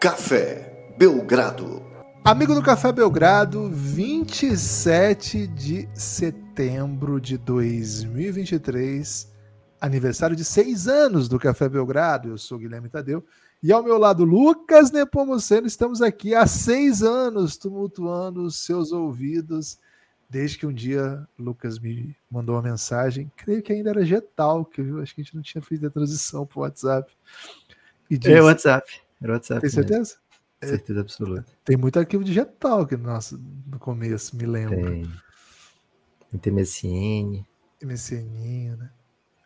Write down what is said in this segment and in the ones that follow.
Café Belgrado. Amigo do Café Belgrado, 27 de setembro de 2023, aniversário de seis anos do Café Belgrado. Eu sou Guilherme Tadeu e ao meu lado, Lucas Nepomuceno. Estamos aqui há seis anos tumultuando os seus ouvidos, desde que um dia Lucas me mandou uma mensagem. Creio que ainda era Getal, que acho que a gente não tinha feito a transição para o WhatsApp. E disse, é WhatsApp. Era WhatsApp. Tem certeza? Mesmo. Certeza absoluta. Tem muito arquivo digital aqui nosso, no começo, me lembro. Tem. Tem MSN. MSN, né?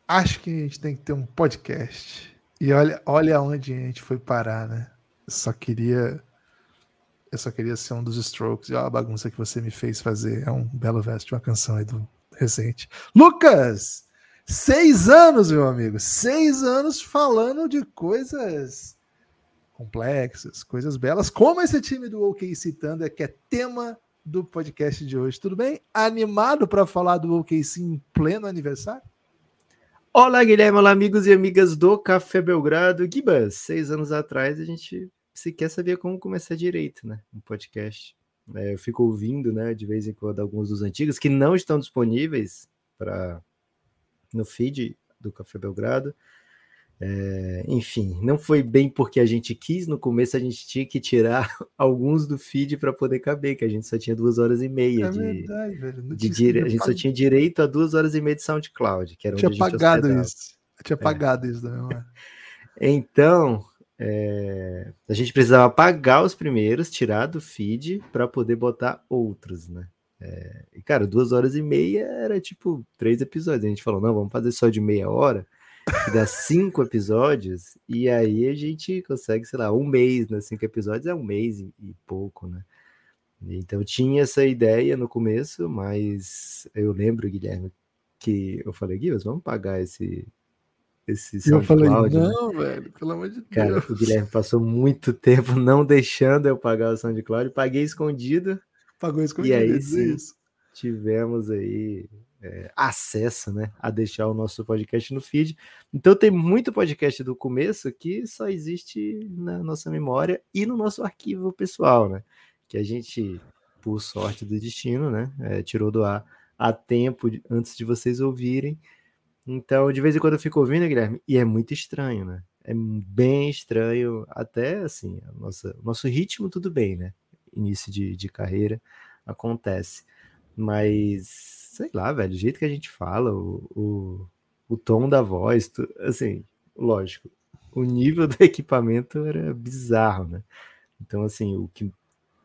Acho que a gente tem que ter um podcast. E olha, olha onde a gente foi parar, né? Eu só queria. Eu só queria ser um dos strokes. E olha a bagunça que você me fez fazer. É um belo verso de uma canção aí do recente. Lucas! Seis anos, meu amigo. Seis anos falando de coisas complexas, coisas belas, como esse time do OKC Thunder, que é tema do podcast de hoje. Tudo bem? Animado para falar do OKC em pleno aniversário? Olá, Guilherme, olá, amigos e amigas do Café Belgrado. Gibas, seis anos atrás a gente sequer sabia como começar direito, né? Um podcast. É, eu fico ouvindo, né, de vez em quando, alguns dos antigos que não estão disponíveis para no feed do Café Belgrado. É, enfim, não foi bem porque a gente quis. No começo a gente tinha que tirar alguns do feed para poder caber, que a gente só tinha duas horas e meia é de, verdade, velho. De. A gente só tinha direito a duas horas e meia de SoundCloud, que era tinha onde a gente pagado isso. Eu tinha é. pagado isso da. Então, é... a gente precisava pagar os primeiros, tirar do feed para poder botar outros, né? É... E, cara, duas horas e meia era tipo três episódios. A gente falou, não, vamos fazer só de meia hora que dá cinco episódios, e aí a gente consegue, sei lá, um mês, né? Cinco episódios é um mês e, e pouco, né? Então tinha essa ideia no começo, mas eu lembro, Guilherme, que eu falei, Guilherme, vamos pagar esse, esse SoundCloud. Eu falei, né? não, velho, pelo amor de Cara, Deus. o Guilherme passou muito tempo não deixando eu pagar o SoundCloud, paguei escondido. Pagou escondido, e aí sim, tivemos aí é, acesso né, a deixar o nosso podcast no feed. Então tem muito podcast do começo que só existe na nossa memória e no nosso arquivo pessoal, né? Que a gente, por sorte do destino, né, é, tirou do ar a tempo de, antes de vocês ouvirem. Então, de vez em quando eu fico ouvindo, Guilherme, e é muito estranho, né? É bem estranho, até assim, nossa, nosso ritmo, tudo bem, né? Início de, de carreira acontece. Mas sei lá, velho, o jeito que a gente fala, o, o, o tom da voz, tu, assim, lógico, o nível do equipamento era bizarro, né? Então, assim, o que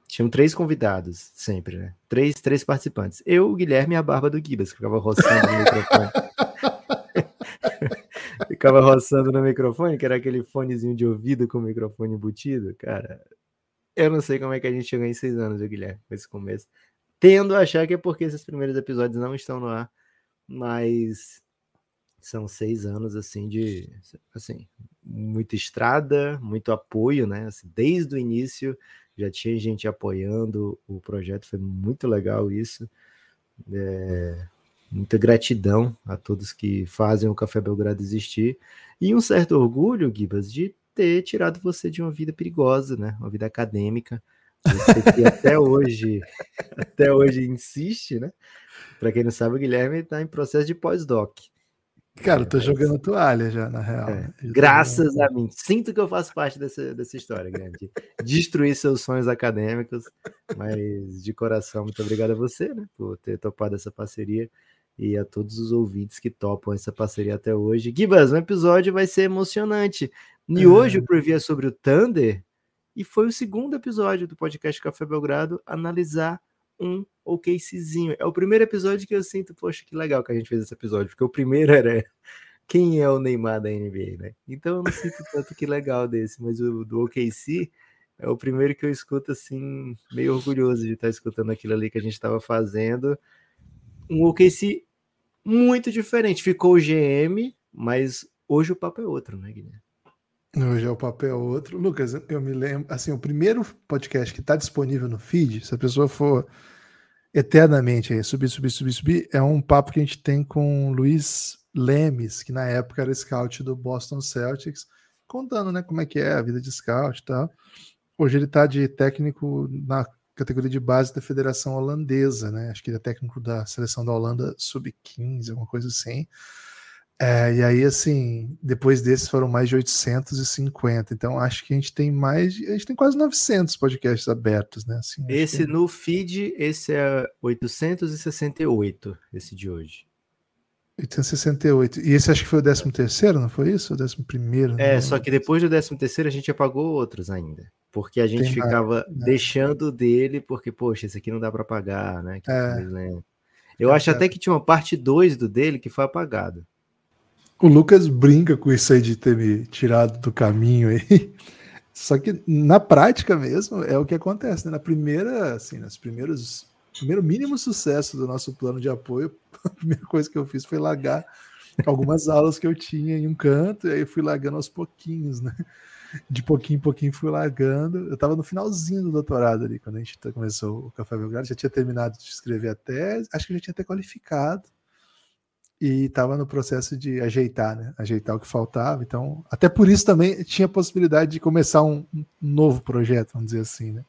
tinham três convidados sempre, né? Três, três participantes. Eu, o Guilherme e a barba do Gibas, que ficava roçando no microfone. ficava roçando no microfone, que era aquele fonezinho de ouvido com o microfone embutido, cara. Eu não sei como é que a gente chegou em seis anos, viu, Guilherme, com esse começo. Tendo a achar que é porque esses primeiros episódios não estão no ar, mas são seis anos assim de assim muita estrada, muito apoio, né? Assim, desde o início já tinha gente apoiando o projeto, foi muito legal isso. É, muita gratidão a todos que fazem o Café Belgrado existir e um certo orgulho, Gibas, de ter tirado você de uma vida perigosa, né? Uma vida acadêmica você que até hoje, até hoje insiste, né? Para quem não sabe, o Guilherme está em processo de pós-doc. Cara, eu tô jogando toalha já, na real. É, graças a mim. Sinto que eu faço parte dessa, dessa história, Guilherme. De destruir seus sonhos acadêmicos. Mas de coração, muito obrigado a você, né? Por ter topado essa parceria. E a todos os ouvintes que topam essa parceria até hoje. Gibas, o episódio vai ser emocionante. E é. hoje o preview é sobre o Thunder, e foi o segundo episódio do podcast Café Belgrado analisar um OKCzinho. É o primeiro episódio que eu sinto, poxa, que legal que a gente fez esse episódio, porque o primeiro era quem é o Neymar da NBA, né? Então eu não sinto tanto que legal desse, mas o do OKC é o primeiro que eu escuto assim, meio orgulhoso de estar escutando aquilo ali que a gente estava fazendo. Um OKC muito diferente. Ficou o GM, mas hoje o papo é outro, né, Guilherme? Hoje é o papel outro. Lucas, eu me lembro, assim, o primeiro podcast que está disponível no feed, se a pessoa for eternamente aí, subir, subir, subir, subir, é um papo que a gente tem com o Luiz Lemes, que na época era scout do Boston Celtics, contando, né, como é que é a vida de scout e tal. hoje ele está de técnico na categoria de base da Federação Holandesa, né? Acho que ele é técnico da seleção da Holanda sub-15, alguma coisa assim. É, e aí, assim, depois desses foram mais de 850. Então, acho que a gente tem mais. A gente tem quase 900 podcasts abertos, né? Assim, esse que... no feed, esse é 868, esse de hoje. 868. E esse acho que foi o 13 terceiro, não foi isso? O 11 primeiro? É, não... só que depois do 13 terceiro a gente apagou outros ainda. Porque a gente Tem ficava mais, né? deixando dele, porque, poxa, esse aqui não dá para pagar, né? É. Eu é, acho é. até que tinha uma parte 2 do dele que foi apagada. O Lucas brinca com isso aí de ter me tirado do caminho aí. Só que na prática mesmo é o que acontece, né? Na primeira, assim, nas primeiros primeiro mínimo sucesso do nosso plano de apoio, a primeira coisa que eu fiz foi largar algumas aulas que eu tinha em um canto, e aí fui largando aos pouquinhos, né? de pouquinho em pouquinho fui largando. Eu estava no finalzinho do doutorado ali, quando a gente começou o Café Belgrado, já tinha terminado de escrever a tese, acho que já tinha até qualificado, e estava no processo de ajeitar, né? Ajeitar o que faltava. Então, até por isso também tinha a possibilidade de começar um, um novo projeto, vamos dizer assim, né?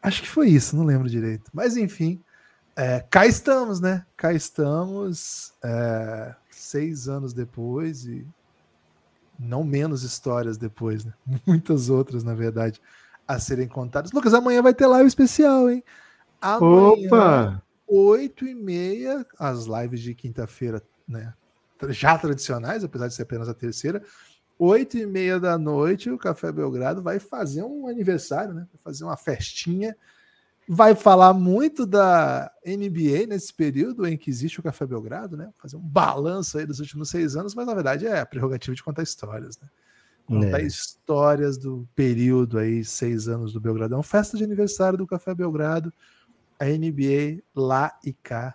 Acho que foi isso, não lembro direito. Mas enfim, é, cá estamos, né? Cá estamos, é, seis anos depois e não menos histórias depois, né? Muitas outras, na verdade, a serem contadas. Lucas, amanhã vai ter live especial, hein? Amanhã, Opa! Oito e meia, as lives de quinta-feira, né? Já tradicionais, apesar de ser apenas a terceira. Oito e meia da noite, o Café Belgrado vai fazer um aniversário, né? Vai fazer uma festinha vai falar muito da NBA nesse período em que existe o Café Belgrado, né? Fazer um balanço aí dos últimos seis anos, mas na verdade é a prerrogativa de contar histórias, né? Contar é. histórias do período aí, seis anos do Belgradão, festa de aniversário do Café Belgrado, a NBA lá e cá.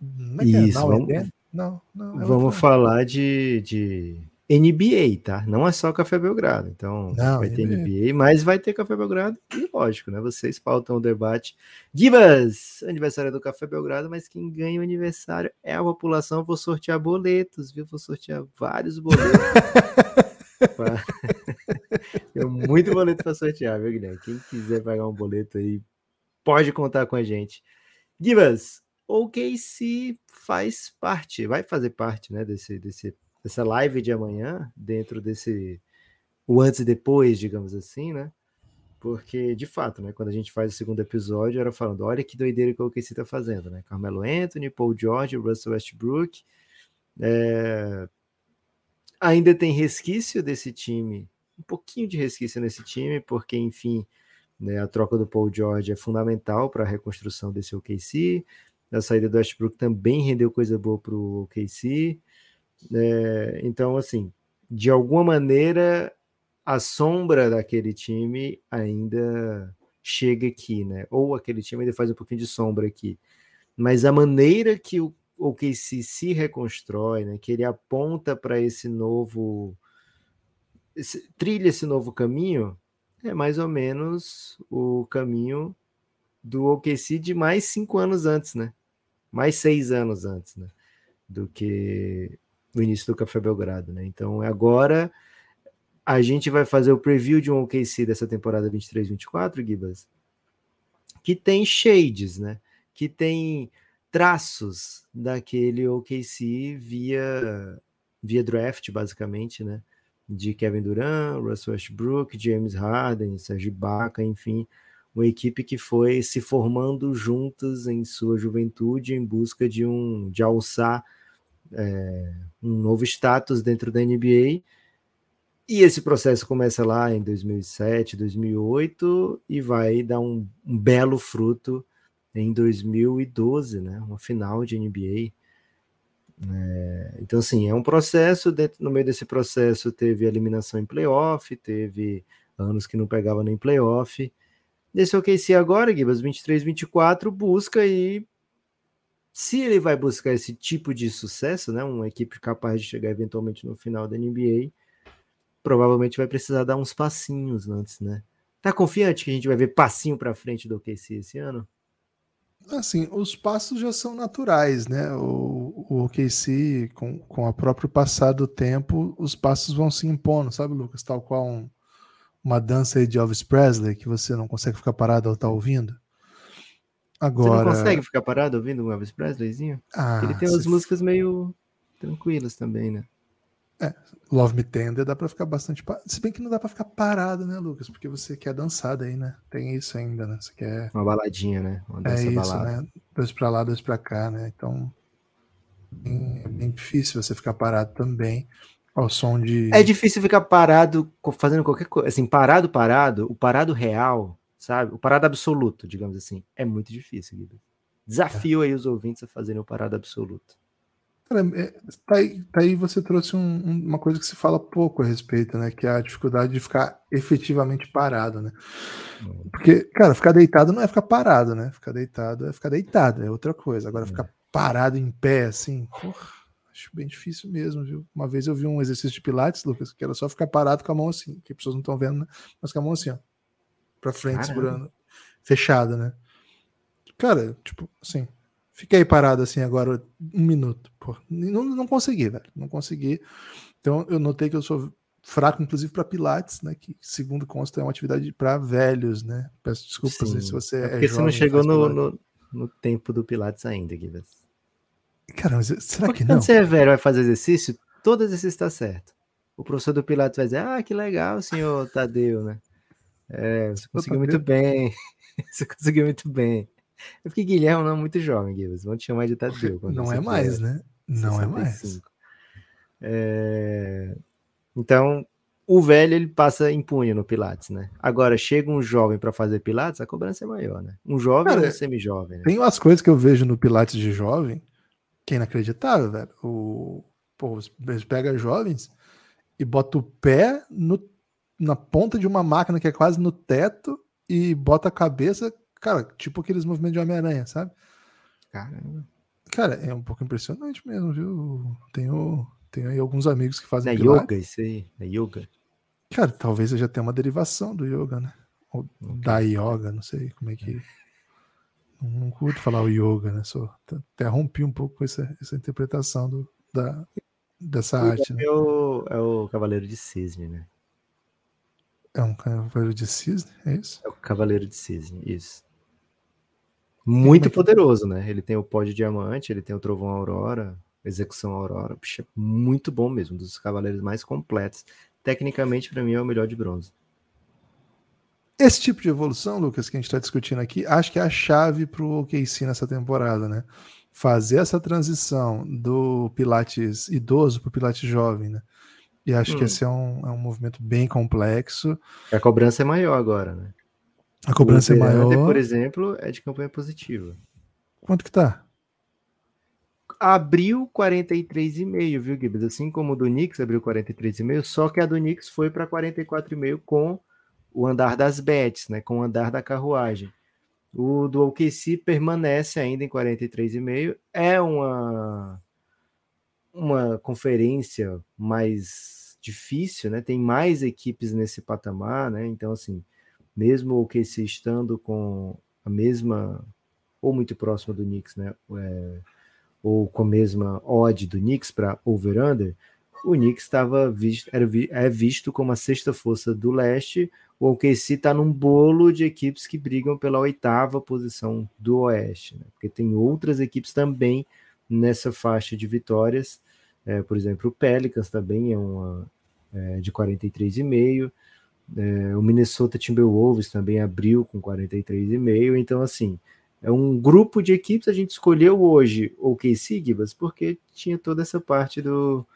Não é, é Isso, é? vamos, não, não, é vamos falar de, de NBA, tá? Não é só Café Belgrado. Então, Não, vai ter NBA, mas vai ter Café Belgrado e, lógico, né? Vocês pautam o debate. Gibas, aniversário do Café Belgrado, mas quem ganha o aniversário é a população. vou sortear boletos, viu? Vou sortear vários boletos. Tem muito boleto para sortear, viu, Guilherme? Quem quiser pagar um boleto aí, pode contar com a gente. Gibas, o KC faz parte, vai fazer parte, né, desse, desse dessa live de amanhã, dentro desse o antes e depois, digamos assim, né? Porque, de fato, né, quando a gente faz o segundo episódio, era falando, olha que doideira que o OKC tá fazendo, né? Carmelo Anthony, Paul George, Russell Westbrook. É... Ainda tem resquício desse time, um pouquinho de resquício nesse time, porque, enfim, né, a troca do Paul George é fundamental para a reconstrução desse OKC. A saída do Westbrook também rendeu coisa boa para o OKC. É, então, assim, de alguma maneira, a sombra daquele time ainda chega aqui, né? Ou aquele time ainda faz um pouquinho de sombra aqui. Mas a maneira que o OKC se reconstrói, né? Que ele aponta para esse novo... Esse, trilha esse novo caminho, é mais ou menos o caminho do OKC de mais cinco anos antes, né? Mais seis anos antes, né? Do que no início do Café Belgrado, né? Então agora a gente vai fazer o preview de um OKC dessa temporada 23-24, Gibas, que tem shades, né? Que tem traços daquele OKC via via draft, basicamente, né? De Kevin Durant, Russell Westbrook, James Harden, Serge Ibaka, enfim, uma equipe que foi se formando juntas em sua juventude em busca de um de alçar é, um novo status dentro da NBA. E esse processo começa lá em 2007, 2008 e vai dar um, um belo fruto em 2012, né? Uma final de NBA. É, então, assim, é um processo. Dentro, no meio desse processo, teve eliminação em playoff, teve anos que não pegava nem playoff. Nesse OKC agora, Gibas, 23, 24, busca aí se ele vai buscar esse tipo de sucesso, né, uma equipe capaz de chegar eventualmente no final da NBA, provavelmente vai precisar dar uns passinhos antes, né? Tá confiante que a gente vai ver passinho para frente do OKC esse ano? Assim, os passos já são naturais, né? O, o OKC, com, com a próprio passar do tempo, os passos vão se impondo, sabe, Lucas? Tal qual um, uma dança aí de Elvis Presley que você não consegue ficar parado ou tá ouvindo. Agora. Você não consegue ficar parado ouvindo um Elvis Presleyzinho? Ah, Ele tem umas músicas meio tranquilas também, né? É, Love Me Tender dá pra ficar bastante. Se bem que não dá pra ficar parado, né, Lucas? Porque você quer dançar daí, né? Tem isso ainda, né? Você quer. Uma baladinha, né? Uma é isso, balada. né? Dois pra lá, dois pra cá, né? Então. É bem difícil você ficar parado também ao som de. É difícil ficar parado fazendo qualquer coisa. Assim, parado, parado, o parado real, sabe? O parado absoluto, digamos assim. É muito difícil, Guido. Desafio é. aí os ouvintes a fazerem o parado absoluto. Cara, é, tá, aí, tá aí você trouxe um, uma coisa que se fala pouco a respeito, né? Que é a dificuldade de ficar efetivamente parado, né? Hum. Porque, cara, ficar deitado não é ficar parado, né? Ficar deitado é ficar deitado, é outra coisa. Agora, ficar parado em pé, assim, porra, acho bem difícil mesmo, viu? Uma vez eu vi um exercício de Pilates, Lucas, que era só ficar parado com a mão assim, que as pessoas não estão vendo, né? Mas com a mão assim, ó, pra frente, Caramba. segurando, fechada, né? Cara, tipo, assim, Fiquei parado assim agora um minuto. Pô, não, não consegui, velho. Não consegui. Então eu notei que eu sou fraco, inclusive, para Pilates, né? Que, segundo consta, é uma atividade para velhos, né? Peço desculpas Sim. se você é. Porque você não chegou no, no, no, tempo do Pilates ainda, Guilherme. Cara, mas será Porque que não? Quando você é velho vai fazer exercício, todo exercício está certo. O professor do Pilates vai dizer: Ah, que legal, senhor Tadeu, né? É, você conseguiu muito bem. você conseguiu muito bem. É porque Guilherme não é muito jovem, Guilherme. Vão te chamar de Tadeu. Não é mais, né? Não 65. é mais. É... Então, o velho ele passa impune no Pilates, né? Agora, chega um jovem para fazer Pilates, a cobrança é maior, né? Um jovem Cara, ou um semi-jovem. Né? Tem umas coisas que eu vejo no Pilates de jovem que é inacreditável, velho. O, pô, eles pegam jovens e bota o pé no, na ponta de uma máquina que é quase no teto e bota a cabeça Cara, tipo aqueles movimentos de Homem-Aranha, sabe? Caramba. Cara, é um pouco impressionante mesmo, viu? Tenho, tenho aí alguns amigos que fazem É pilates. yoga isso aí? É yoga? Cara, talvez eu já tenha uma derivação do yoga, né? Ou da yoga, não sei como é que... Não, não curto falar o yoga, né? Só até rompi um pouco essa, essa interpretação do, da, dessa o arte. Né? É, o, é o Cavaleiro de Cisne, né? É um Cavaleiro de Cisne, é isso? É o Cavaleiro de Cisne, isso. Muito poderoso, né? Ele tem o pó de diamante, ele tem o trovão aurora, execução aurora. Puxa, muito bom mesmo, um dos cavaleiros mais completos. Tecnicamente, para mim, é o melhor de bronze. Esse tipo de evolução, Lucas, que a gente está discutindo aqui, acho que é a chave para o OKC nessa temporada, né? Fazer essa transição do Pilates idoso para o Pilates jovem, né? E acho hum. que esse é um, é um movimento bem complexo. A cobrança é maior agora, né? A cobrança é maior. por exemplo, é de campanha positiva. Quanto que tá? Abriu 43,5, viu, Gibbs? Assim como o do Knicks abriu 43,5, só que a do Knicks foi para 44,5 com o andar das bets, né? Com o andar da carruagem. O do OKC permanece ainda em 43,5. É uma uma conferência mais difícil, né? Tem mais equipes nesse patamar, né? Então assim, mesmo o QC estando com a mesma, ou muito próximo do Knicks, né? É, ou com a mesma odd do Knicks para over-under, o Knicks estava visto, era, é visto como a sexta força do leste, o OKC está num bolo de equipes que brigam pela oitava posição do oeste, né? porque tem outras equipes também nessa faixa de vitórias, é, por exemplo, o Pelicans também é uma é, de 43,5, é, o Minnesota Timberwolves também abriu com 43,5. Então, assim, é um grupo de equipes. A gente escolheu hoje o KC Gibas porque tinha toda essa parte do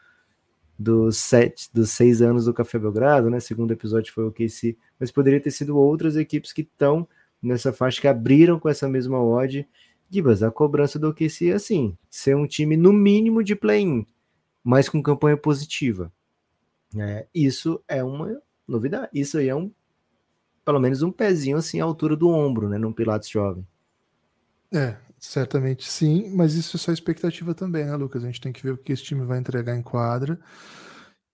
dos sete, dos seis anos do Café Belgrado, né? Segundo episódio foi o KC, mas poderia ter sido outras equipes que estão nessa faixa que abriram com essa mesma odd. Gibas, a cobrança do OKC é assim, ser um time no mínimo de play-in, mas com campanha positiva. É, isso é uma novidade. Isso aí é um, pelo menos um pezinho assim à altura do ombro, né, num Pilates jovem. É, certamente sim, mas isso é só expectativa também, né, Lucas? A gente tem que ver o que esse time vai entregar em quadra.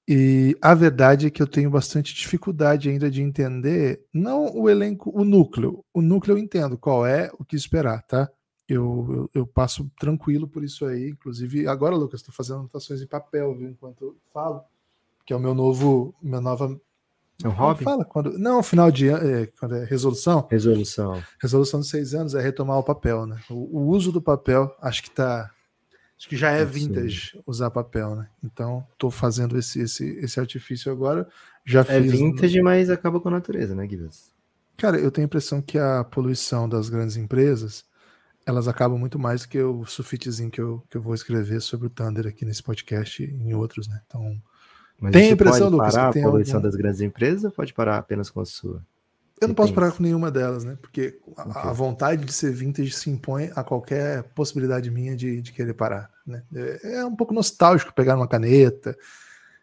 E a verdade é que eu tenho bastante dificuldade ainda de entender, não o elenco, o núcleo. O núcleo eu entendo qual é, o que esperar, tá? Eu, eu, eu passo tranquilo por isso aí. Inclusive, agora, Lucas, estou fazendo anotações em papel, viu, enquanto eu falo, que é o meu novo, minha nova É um hobby? Fala quando. Não, final de ano. É, quando é resolução. Resolução. Resolução de seis anos é retomar o papel, né? O, o uso do papel, acho que tá. Acho que já é vintage usar papel, né? Então, tô fazendo esse, esse, esse artifício agora. Já É fiz. vintage, mas acaba com a natureza, né, Guilherme? Cara, eu tenho a impressão que a poluição das grandes empresas elas acabam muito mais do que o sulfitezinho que eu, que eu vou escrever sobre o Thunder aqui nesse podcast e em outros, né? Então, Mas Tem a impressão, pode Lucas, parar que tem a poluição algum- das grandes empresas ou pode parar apenas com a sua? eu não posso parar com nenhuma delas, né? Porque a, vontade de ser vintage se impõe a qualquer possibilidade minha de, de querer parar, né? É, é um pouco nostálgico pegar uma caneta,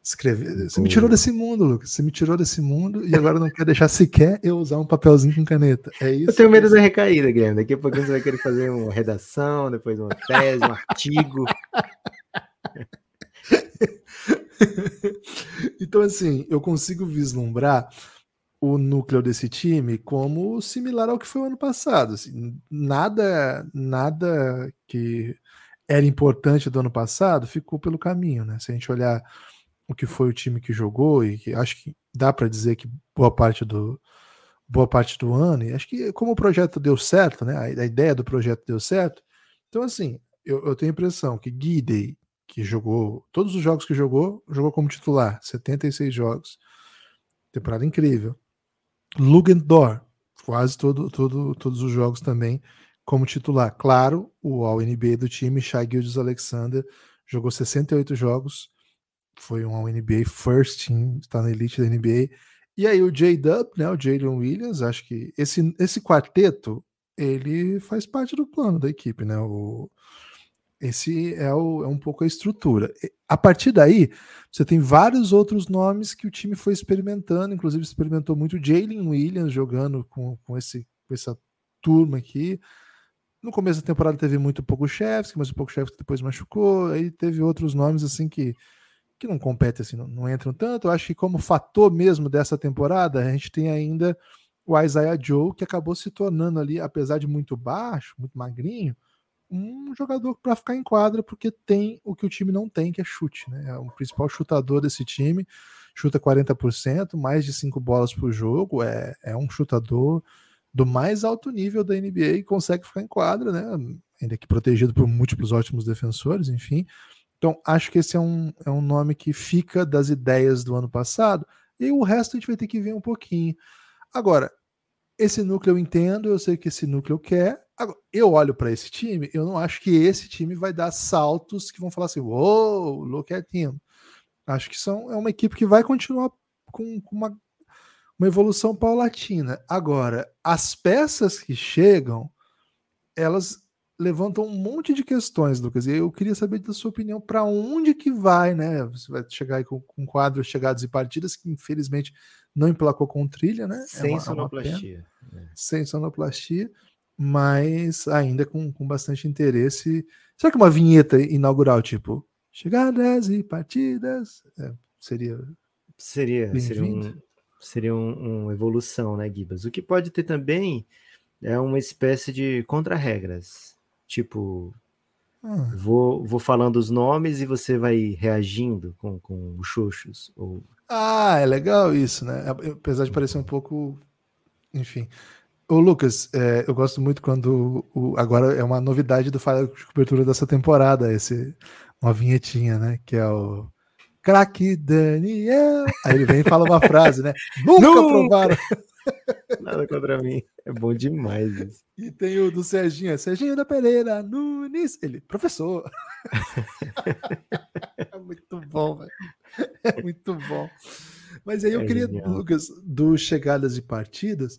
escrever. Você me tirou desse mundo, Lucas. Você me tirou desse mundo e agora não quer deixar sequer eu usar um papelzinho com caneta. É isso. Eu tenho medo da recaída, Guilherme. Daqui a pouquinho você vai querer fazer uma redação, depois uma tese, um artigo. Então, assim, eu consigo vislumbrar o núcleo desse time como similar ao que foi o ano passado. assim, nada, nada que era importante do ano passado ficou pelo caminho, né? Se a gente olhar o que foi o time que jogou e que acho que dá para dizer que boa parte do boa parte do ano e acho que como o projeto deu certo, né? A, a ideia do projeto deu certo. Então, assim, eu, eu tenho a impressão que Guidey, que jogou todos os jogos que jogou, jogou como titular, 76 jogos. Temporada incrível. Lugendor, quase todo, todo, todos os jogos também como titular. Claro, o All-NBA do time, Shai Gildes Alexander, jogou 68 jogos, foi um All-NBA First Team, está na elite da NBA. E aí o J-Dub, né, o Jalen Williams, acho que esse, esse quarteto, ele faz parte do plano da equipe, né? O, esse é, o, é um pouco a estrutura. A partir daí, você tem vários outros nomes que o time foi experimentando, inclusive experimentou muito Jalen Williams jogando com, com, esse, com essa turma aqui. No começo da temporada teve muito pouco Chefs, mas o pouco Chefs depois machucou, aí teve outros nomes assim que, que não competem, assim, não, não entram tanto. Eu acho que como fator mesmo dessa temporada, a gente tem ainda o Isaiah Joe, que acabou se tornando ali, apesar de muito baixo, muito magrinho, um jogador para ficar em quadra, porque tem o que o time não tem, que é chute, né? É o principal chutador desse time, chuta 40%, mais de 5 bolas por jogo, é, é um chutador do mais alto nível da NBA e consegue ficar em quadra, né? Ainda que protegido por múltiplos ótimos defensores, enfim. Então, acho que esse é um, é um nome que fica das ideias do ano passado, e o resto a gente vai ter que ver um pouquinho. Agora, esse núcleo eu entendo, eu sei que esse núcleo quer. Agora, eu olho para esse time, eu não acho que esse time vai dar saltos que vão falar assim, uou, look at him. Acho que são, é uma equipe que vai continuar com, com uma, uma evolução paulatina. Agora, as peças que chegam, elas levantam um monte de questões, Lucas. E eu queria saber da sua opinião para onde que vai, né? Você vai chegar aí com, com quadros chegados e partidas que infelizmente não emplacou com trilha, né? Sem é uma, é uma sonoplastia. pena. sem sonoplastia, mas ainda com, com bastante interesse. Será que uma vinheta inaugural, tipo chegadas e partidas, é, seria Seria, seria, um, seria um, um evolução, né, Gibas? O que pode ter também é uma espécie de contra-regras. Tipo, ah, vou, vou falando os nomes e você vai reagindo com, com os xoxos. Ou... Ah, é legal isso, né? Apesar de parecer um pouco. Enfim. Ô, Lucas, é, eu gosto muito quando. O, agora é uma novidade do Falha de Cobertura dessa temporada, esse, uma vinhetinha, né? Que é o. Craque Daniel. Aí ele vem e fala uma frase, né? Nunca Nunca! provaram. Nada contra mim. É bom demais isso. E tem o do Serginho, é Serginho da Pereira Nunes. Ele, professor. é muito bom, velho. É muito bom. Mas aí eu É queria, genial. Lucas, do chegadas e partidas,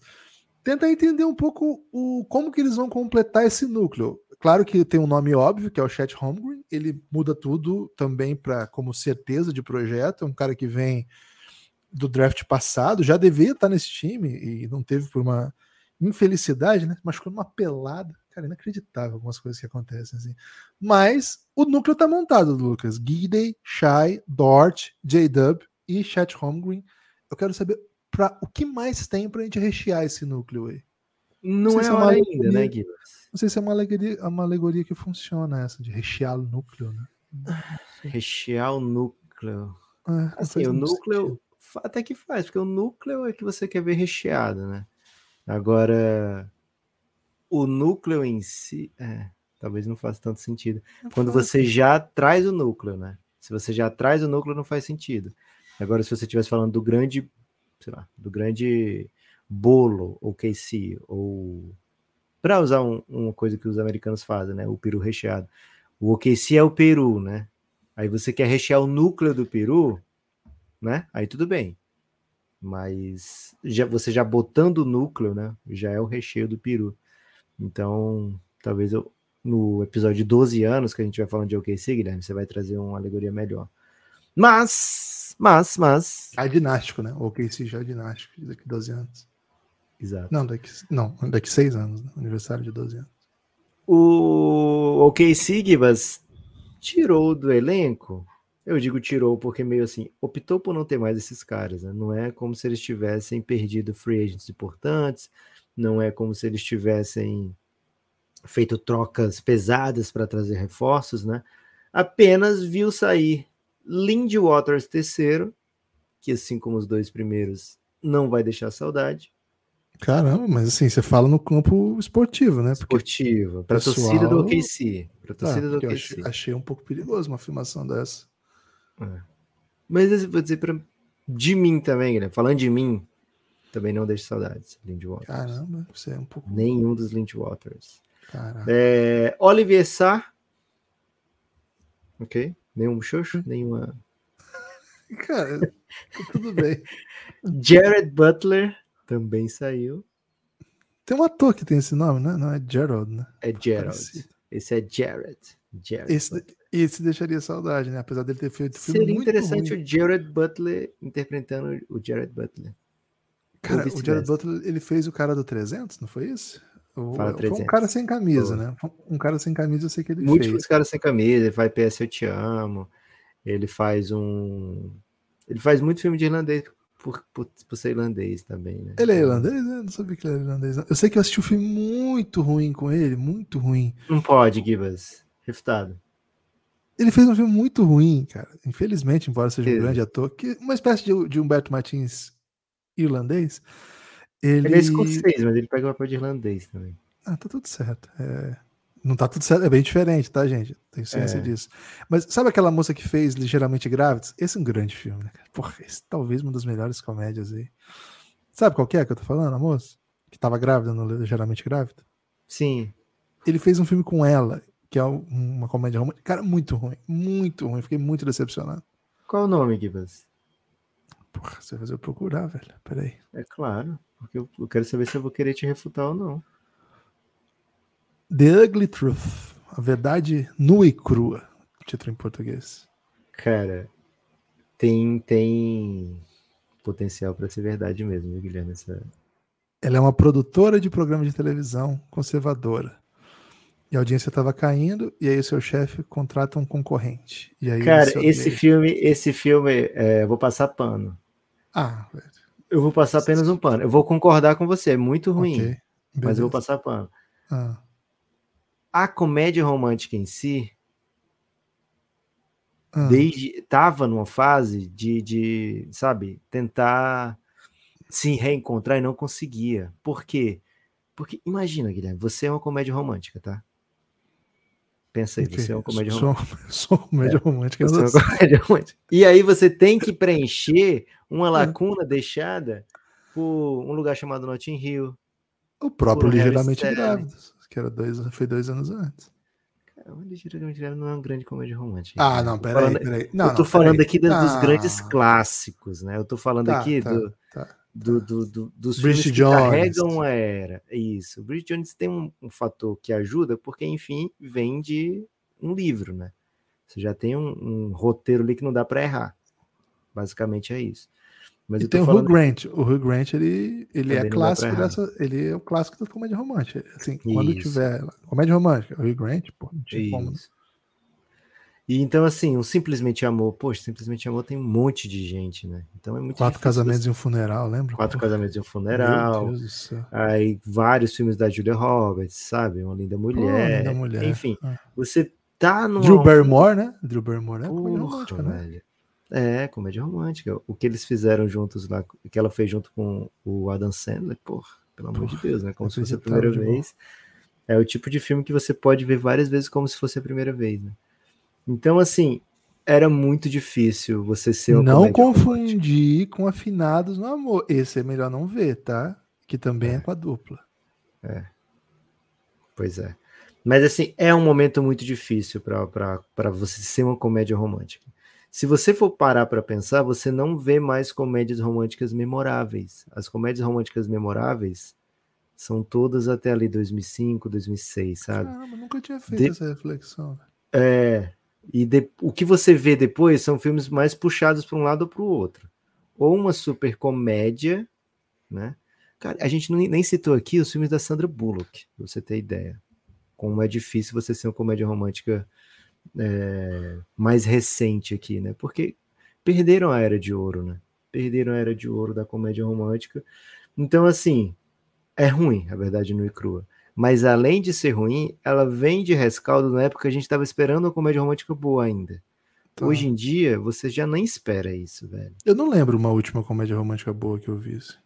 tentar entender um pouco o, como que eles vão completar esse núcleo. Claro que tem um nome óbvio, que é o Chet Holmgren. Ele muda tudo também para como certeza de projeto. É um cara que vem do draft passado, já devia estar nesse time e não teve por uma infelicidade, né? Machucou numa pelada. Cara, inacreditável algumas coisas que acontecem assim. Mas o núcleo tá montado, Lucas. Gidey, Shai, Dort, J-Dub e Chet Holmgren. Eu quero saber pra, o que mais tem pra gente rechear esse núcleo aí. Não sei é é uma alegoria. ainda, né, Gibas? Não sei se é uma alegoria, uma alegoria que funciona essa, de rechear o núcleo, né? Rechear o núcleo. É, não Assim, o núcleo sentido. até que faz, porque o núcleo é que você quer ver recheado, né? Agora, o núcleo em si, é, talvez não faça tanto sentido. Quando você já traz o núcleo, né? Se você já traz o núcleo, não faz sentido. Agora, se você estivesse falando do grande, sei lá, do grande bolo, ou KC, ou para usar um, uma coisa que os americanos fazem, né? O peru recheado. O OKC é o peru, né? Aí você quer rechear o núcleo do peru, né? Aí tudo bem. Mas já, você já botando o núcleo, né? Já é o recheio do peru. Então, talvez eu, no episódio de 12 anos que a gente vai falando de OKC, Guilherme, você vai trazer uma alegoria melhor. Mas, mas, mas. É dinástico, né? O OKC já é dinástico daqui 12 anos. Exato. Não, daqui, não, daqui 6 anos, né? aniversário de 12 anos. O OKC, Gibas, tirou do elenco. Eu digo tirou porque meio assim, optou por não ter mais esses caras, né? Não é como se eles tivessem perdido free agents importantes, não é como se eles tivessem feito trocas pesadas para trazer reforços, né? Apenas viu sair Lindy Waters terceiro, que assim como os dois primeiros não vai deixar saudade. Caramba, mas assim, você fala no campo esportivo, né? Porque esportivo, para a pessoal... torcida do OKC. Para torcida ah, do OKC. Achei, achei, um pouco perigoso uma afirmação dessa. É. Mas vou dizer para de mim também, né? Falando de mim, também não deixo saudades, Waters. Caramba, você é um pouco. Nenhum dos Waters. É, Olivier Sá. Ok. Nenhum xoxo, nenhuma. Cara, tá tudo bem. Jared Butler também saiu. Tem um ator que tem esse nome, né? Não é Gerald, né? É Gerald. Esse é Jared. Jared esse, esse deixaria saudade, né? Apesar dele ter feito filme Seria interessante ruim. o Jared Butler interpretando o Jared Butler. Cara, o Jared Butler, ele fez o cara do 300, não foi isso? O, foi um cara sem camisa, né? Um cara sem camisa, eu sei que ele Múltiplos fez. caras sem camisa, ele faz PS Eu Te Amo, ele faz um... Ele faz muito filme de irlandês por, por, por ser irlandês também, né? Ele é irlandês? Né? Não sabia que ele era irlandês. Eu sei que eu assisti um filme muito ruim com ele, muito ruim. Não pode, Gibas. Refutado. Ele fez um filme muito ruim, cara. Infelizmente, embora seja um grande ator, que uma espécie de, de Humberto Martins irlandês. Ele... ele é escocês, mas ele pega o papel de irlandês também. Ah, tá tudo certo. É... Não tá tudo certo, é bem diferente, tá, gente? Tenho ciência é. disso. Mas sabe aquela moça que fez Ligeiramente Grávidos? Esse é um grande filme, né? Porra, esse talvez uma das melhores comédias aí. Sabe qual que é que eu tô falando, a moça? Que tava grávida no Ligeiramente Grávida? Sim. Ele fez um filme com ela, que é uma comédia romântica. Cara, muito ruim, muito ruim. Fiquei muito decepcionado. Qual o nome, Gibas? Porra, você vai fazer eu procurar, velho. Peraí. É claro, porque eu, quero saber se eu vou querer te refutar ou não. The Ugly Truth. A verdade nua e crua. Título em português. Cara, tem, tem potencial para ser verdade mesmo, viu, Guilherme? Essa... Ela é uma produtora de programa de televisão conservadora. E a audiência estava caindo, e aí o seu chefe contrata um concorrente. E aí Cara, esse filme, esse filme, é, vou passar pano. Ah, velho. Eu vou passar apenas um pano. Eu vou concordar com você, é muito ruim. Okay. Mas eu vou passar pano. Ah. A comédia romântica em si, ah. desde tava numa fase de, de, sabe, tentar se reencontrar e não conseguia. Por quê? Porque imagina, Guilherme, você é uma comédia romântica, tá? Pensa aí, okay. você é uma comédia romântica. Sou uma comédia romântica. É uma comédia romântica. E aí você tem que preencher uma é. lacuna deixada por um lugar chamado Notting Hill. O próprio Ligeiramente Grávido, que era dois, foi dois anos antes. Ligeiramente Grávido não é uma grande comédia romântica. Ah, não, peraí, falando, peraí. Não, eu tô não, falando peraí. aqui dos, dos grandes clássicos, né? Eu tô falando tá, aqui tá, do, tá. Do, do, do, dos Bridget filmes que Jones. carregam a era. Isso. O Bridget Jones tem um, um fator que ajuda, porque, enfim, vem de um livro, né? Você já tem um, um roteiro ali que não dá para errar. Basicamente é isso. Mas e tem o Hugh Grant. O Hugh Grant, ele, ele é clássico dessa. Ele é o clássico da comédia romântica. Assim, isso. quando tiver comédia romântica, o Hugh Grant, pô, não tinha isso. como. Né? E então, assim, o Simplesmente Amor, poxa, Simplesmente Amor tem um monte de gente, né? Então é muito Quatro casamentos e um funeral, lembra? Quatro casamentos e um funeral. Aí vários filmes da Julia Roberts, sabe? Uma linda mulher. Pô, linda mulher. Enfim, ah. você tá no. Drew Barrymore, né? Drew Barrymore? Comédia romântica, né? É, comédia romântica. O que eles fizeram juntos lá, que ela fez junto com o Adam Sandler, porra, pelo amor de Deus, né? Como se fosse a primeira vez. É o tipo de filme que você pode ver várias vezes como se fosse a primeira vez, né? Então, assim, era muito difícil você ser uma Não confundir com Afinados no Amor. Esse é melhor não ver, tá? Que também é, é com a dupla. É. Pois é. Mas, assim, é um momento muito difícil para você ser uma comédia romântica. Se você for parar para pensar, você não vê mais comédias românticas memoráveis. As comédias românticas memoráveis são todas até ali 2005, 2006, sabe? Caramba, nunca tinha feito de... essa reflexão. É, e de... o que você vê depois são filmes mais puxados para um lado ou para o outro. Ou uma super comédia, né? Cara, a gente nem citou aqui os filmes da Sandra Bullock, pra você ter ideia. Como é difícil você ser uma comédia romântica é, mais recente aqui, né? Porque perderam a era de ouro, né? Perderam a era de ouro da comédia romântica. Então, assim, é ruim, a verdade não é crua. Mas além de ser ruim, ela vem de rescaldo na época que a gente estava esperando uma comédia romântica boa ainda. Tá. Hoje em dia, você já nem espera isso, velho. Eu não lembro uma última comédia romântica boa que eu visse.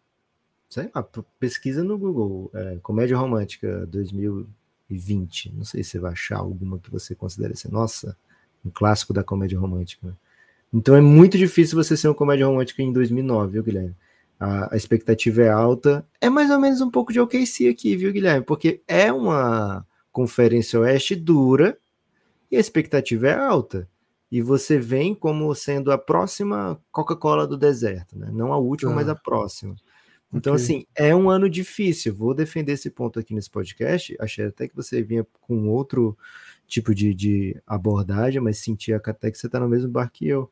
Sei lá, pesquisa no Google. É, comédia romântica 2000, 2020. Não sei se você vai achar alguma que você considere assim, nossa, um clássico da comédia romântica. Né? Então é muito difícil você ser uma comédia romântica em 2009, viu, Guilherme? A, a, expectativa é alta. É mais ou menos um pouco de OKC aqui, viu, Guilherme? Porque é uma conferência oeste dura e a expectativa é alta. E você vem como sendo a próxima Coca-Cola do deserto, né? Não a última, mas a próxima. Então, okay. assim, é um ano difícil. Vou defender esse ponto aqui nesse podcast. Achei até que você vinha com outro tipo de, de abordagem, mas senti até que você está no mesmo barco que eu.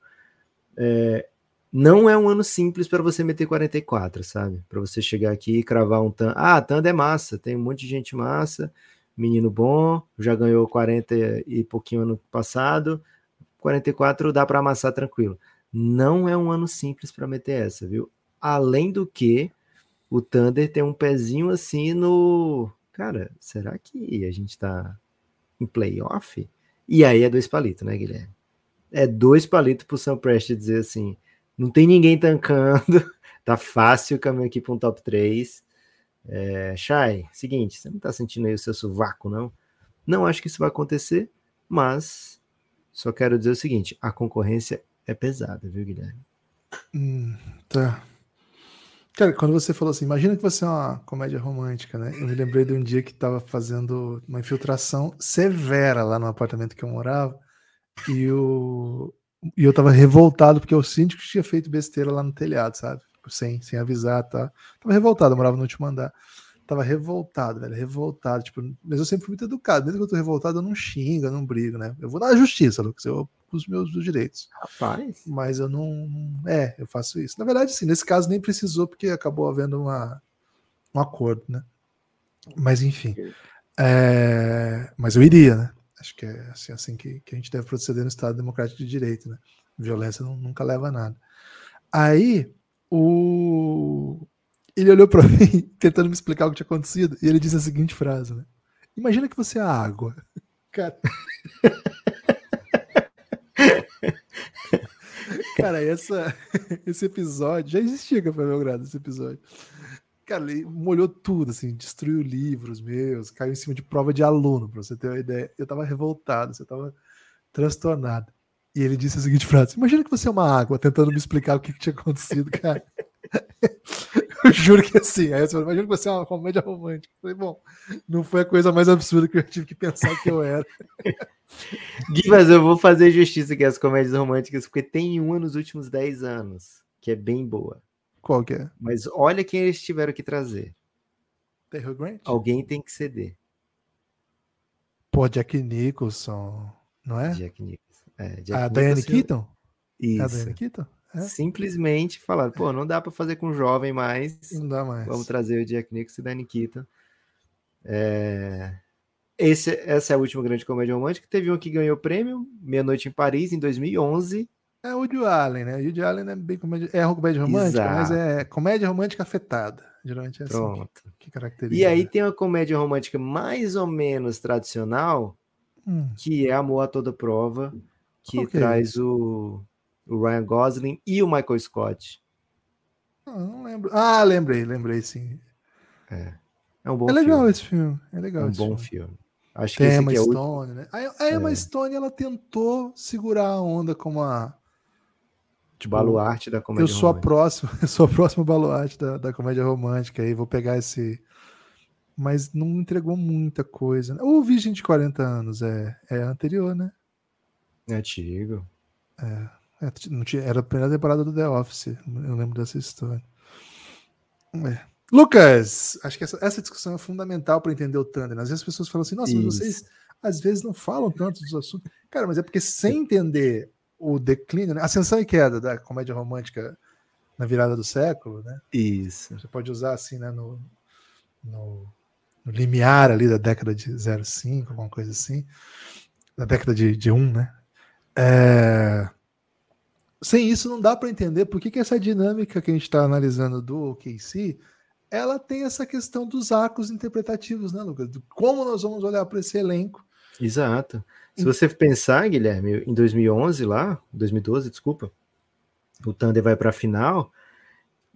É, não é um ano simples para você meter 44, sabe? Para você chegar aqui e cravar um TAN. Ah, TAN é massa, tem um monte de gente massa, menino bom, já ganhou 40 e pouquinho ano passado, 44 dá para amassar tranquilo. Não é um ano simples para meter essa, viu? Além do que, o Thunder tem um pezinho assim no. Cara, será que a gente tá em playoff? E aí é dois palitos, né, Guilherme? É dois palitos pro Sam Prest dizer assim: não tem ninguém tancando, tá fácil o caminho aqui para um top 3. É, Shai, seguinte, você não tá sentindo aí o seu sovaco, não? Não acho que isso vai acontecer, mas só quero dizer o seguinte: a concorrência é pesada, viu, Guilherme? Hum, tá. Cara, quando você falou assim, imagina que você é uma comédia romântica, né? Eu me lembrei de um dia que tava fazendo uma infiltração severa lá no apartamento que eu morava e, o, e eu tava revoltado porque o síndico tinha feito besteira lá no telhado, sabe? Sem, sem avisar, tá? Tava revoltado, eu morava no último andar. Tava revoltado, velho, revoltado. Tipo, mas eu sempre fui muito educado. Mesmo que eu tô revoltado, eu não xingo, eu não brigo, né? Eu vou na justiça, Lucas. Eu os meus direitos. Rapaz. Mas eu não. É, eu faço isso. Na verdade, sim, nesse caso nem precisou, porque acabou havendo uma, um acordo, né? Mas enfim. É, mas eu iria, né? Acho que é assim, assim que, que, a gente deve proceder no Estado Democrático de Direito, né? Violência não, nunca leva a nada. Aí, o. Ele olhou para mim, tentando me explicar o que tinha acontecido, e ele disse a seguinte frase, né? Imagina que você é a água. Cara. Cara, essa, esse episódio já existia Café Belgrado, esse episódio. Cara, ele molhou tudo, assim, destruiu livros meus, caiu em cima de prova de aluno, pra você ter uma ideia. Eu tava revoltado, você tava transtornado. E ele disse a seguinte frase: Imagina que você é uma água, tentando me explicar o que, que tinha acontecido, cara. eu juro que assim. Aí imagina que você é uma comédia romântica. Eu falei, bom, não foi a coisa mais absurda que eu tive que pensar que eu era. Gui, mas eu vou fazer justiça aqui às comédias românticas, porque tem uma nos últimos 10 anos que é bem boa. Qual que é? Mas olha quem eles tiveram que trazer. Terry Grant? Alguém tem que ceder. Pô, Jack Nicholson, não é? Jack Nicholson. É, Jack a Diane Keaton? Isso. A Diane Keaton? É. Simplesmente falaram, pô, não dá para fazer com jovem mais. Não dá mais. Vamos trazer o Jack Nicholson e Diane Keaton. É... Esse, essa é a última grande comédia romântica. Teve um que ganhou prêmio, Meia-Noite em Paris, em 2011. É o Woody Allen, né? O Woody Allen é bem comédia, é comédia romântica, Exato. mas é comédia romântica afetada. Geralmente é Pronto. assim que, que caracteriza. E aí tem uma comédia romântica mais ou menos tradicional, hum. que é Amor a Toda Prova, que é traz o... o Ryan Gosling e o Michael Scott. Não, não lembro. Ah, lembrei, lembrei sim. É, é um bom É legal filme. esse filme. É legal É um bom filme. filme. Acho que Tem a esse Emma é o Stone, né? A, a Emma É. Stone, ela tentou segurar a onda como a. Tipo, baluarte da comédia eu sou a romântica. próxima, eu sou a próxima baluarte da, da comédia romântica. Aí vou pegar esse. Mas não entregou muita coisa. né? O Virgem de 40 anos é, é anterior, né? É antigo. É, não tinha- era a primeira temporada do The Office. Eu lembro dessa história. É. Lucas, acho que essa, essa discussão é fundamental para entender o Thunder. né? Às vezes as pessoas falam assim, nossa, mas vocês às vezes não falam tanto dos assuntos. Cara, mas é porque sem entender o declínio, né? ascensão e queda da comédia romântica na virada do século, né? Isso. Você pode usar assim, né, no, no, no limiar ali da década de 05, alguma coisa assim, da década de, de 1, né? É, Sem isso não dá para entender por que, que essa dinâmica que a gente está analisando do OKC, ela tem essa questão dos arcos interpretativos, né, Lucas? Como nós vamos olhar para esse elenco. Exato. Se você pensar, Guilherme, em 2011 lá, 2012, desculpa, o Thunder vai para a final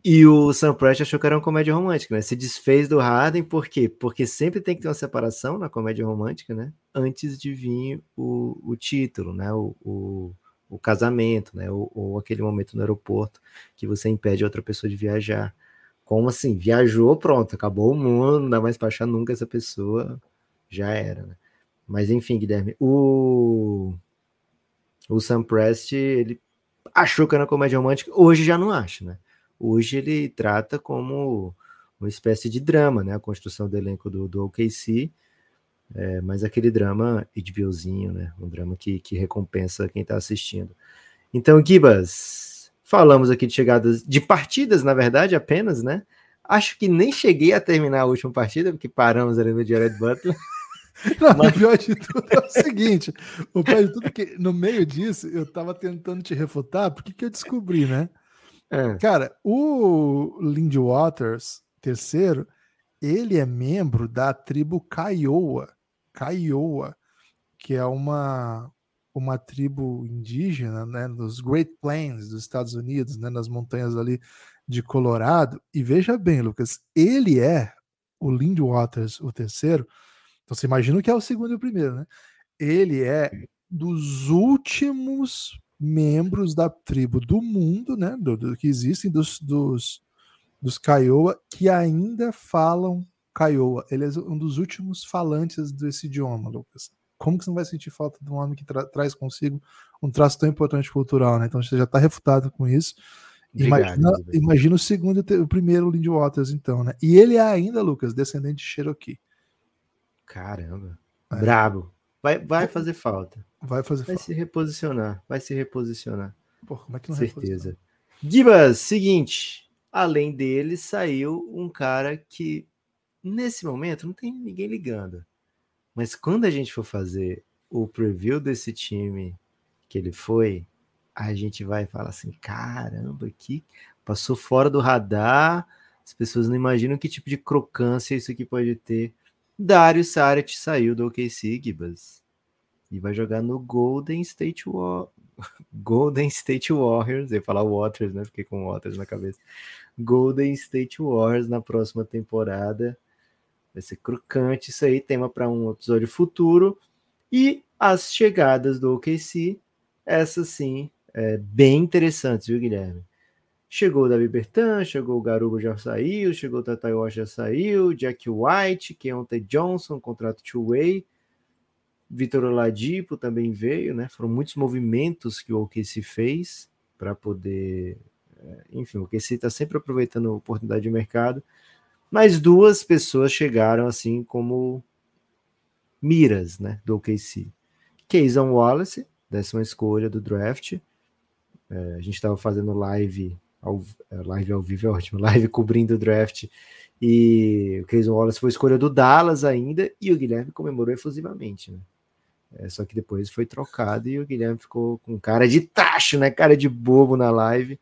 e o Sam Prest achou que era uma comédia romântica, né? Se desfez do Harden, por quê? Porque sempre tem que ter uma separação na comédia romântica, né? Antes de vir o, o título, né? O, o, o casamento, né? Ou, ou aquele momento no aeroporto que você impede outra pessoa de viajar. Como assim? Viajou, pronto, acabou o mundo, não dá mais pra achar nunca essa pessoa, já era, né? Mas enfim, Guilherme, o, o Sam Prest, ele achou que era comédia romântica, hoje já não acha, né? Hoje ele trata como uma espécie de drama, né? A construção do elenco do, do OKC, é, mas aquele drama HBOzinho, né? Um drama que, que recompensa quem está assistindo. Então, Gibas, falamos aqui de chegadas, de partidas, na verdade, apenas, né? Acho que nem cheguei a terminar a última partida, porque paramos ali no Jared Butler. Não, Mas- O pior de tudo é o seguinte: o pior de tudo é que no meio disso eu tava tentando te refutar, porque que eu descobri, né? É, Cara, o Lindy Waters, terceiro, ele é membro da tribo Kiowa, Kiowa, que é uma uma tribo indígena, né, nos Great Plains dos Estados Unidos, né, nas montanhas ali de Colorado. E veja bem, Lucas, ele é o Lindy Waters, o terceiro. Então você imagina o que é o segundo e o primeiro, né? Ele é dos últimos membros da tribo do mundo, né? Do, do- que existem dos, dos, dos que ainda falam Kiowa. Ele é um dos últimos falantes desse idioma, Lucas. Como que você não vai sentir falta de um homem que tra- traz consigo um traço tão importante cultural, né? Então você já está refutado com isso. obrigado, Imagina, imagina o segundo e o primeiro Lindy Waters, então, né? E ele é ainda, Lucas, descendente de Cherokee. Caramba. É. Brabo. Vai, vai fazer falta. Vai fazer Vai falta. se reposicionar. Vai se reposicionar. Pô, como é que não certeza. Gibas, seguinte. Além dele, saiu um cara que, nesse momento, não tem ninguém ligando. Mas quando a gente for fazer o preview desse time que ele foi, a gente vai falar assim: caramba, que passou fora do radar. As pessoas não imaginam que tipo de crocância isso aqui pode ter. Dario Saric saiu do OKC, Gibas. E vai jogar no Golden State War... Golden State Warriors. Eu ia falar Waters, né? Fiquei com Waters na cabeça. Golden State Warriors na próxima temporada. Vai ser crocante isso aí. Tema para um episódio futuro. E as chegadas do OKC, essas sim, é, bem interessantes, viu, Guilherme? Chegou o Davi Bertan, chegou o Garuba já saiu, chegou o Tata Wash já saiu, Jack White, Keontae Johnson, contrato two-way, Vitor Oladipo também veio, né? Foram muitos movimentos que o OKC fez para poder... é, Enfim, o OKC está sempre aproveitando a oportunidade de mercado, mas duas pessoas chegaram assim como miras, né, do OKC. Keyson Wallace, décima escolha do draft, é, a gente estava fazendo live ao, é, live ao vivo é ótimo, live cobrindo o draft. E o Keyson Wallace foi escolha do Dallas ainda, e o Guilherme comemorou efusivamente, né? É, só que depois foi trocado e o Guilherme ficou com cara de tacho, né? Cara de bobo na live.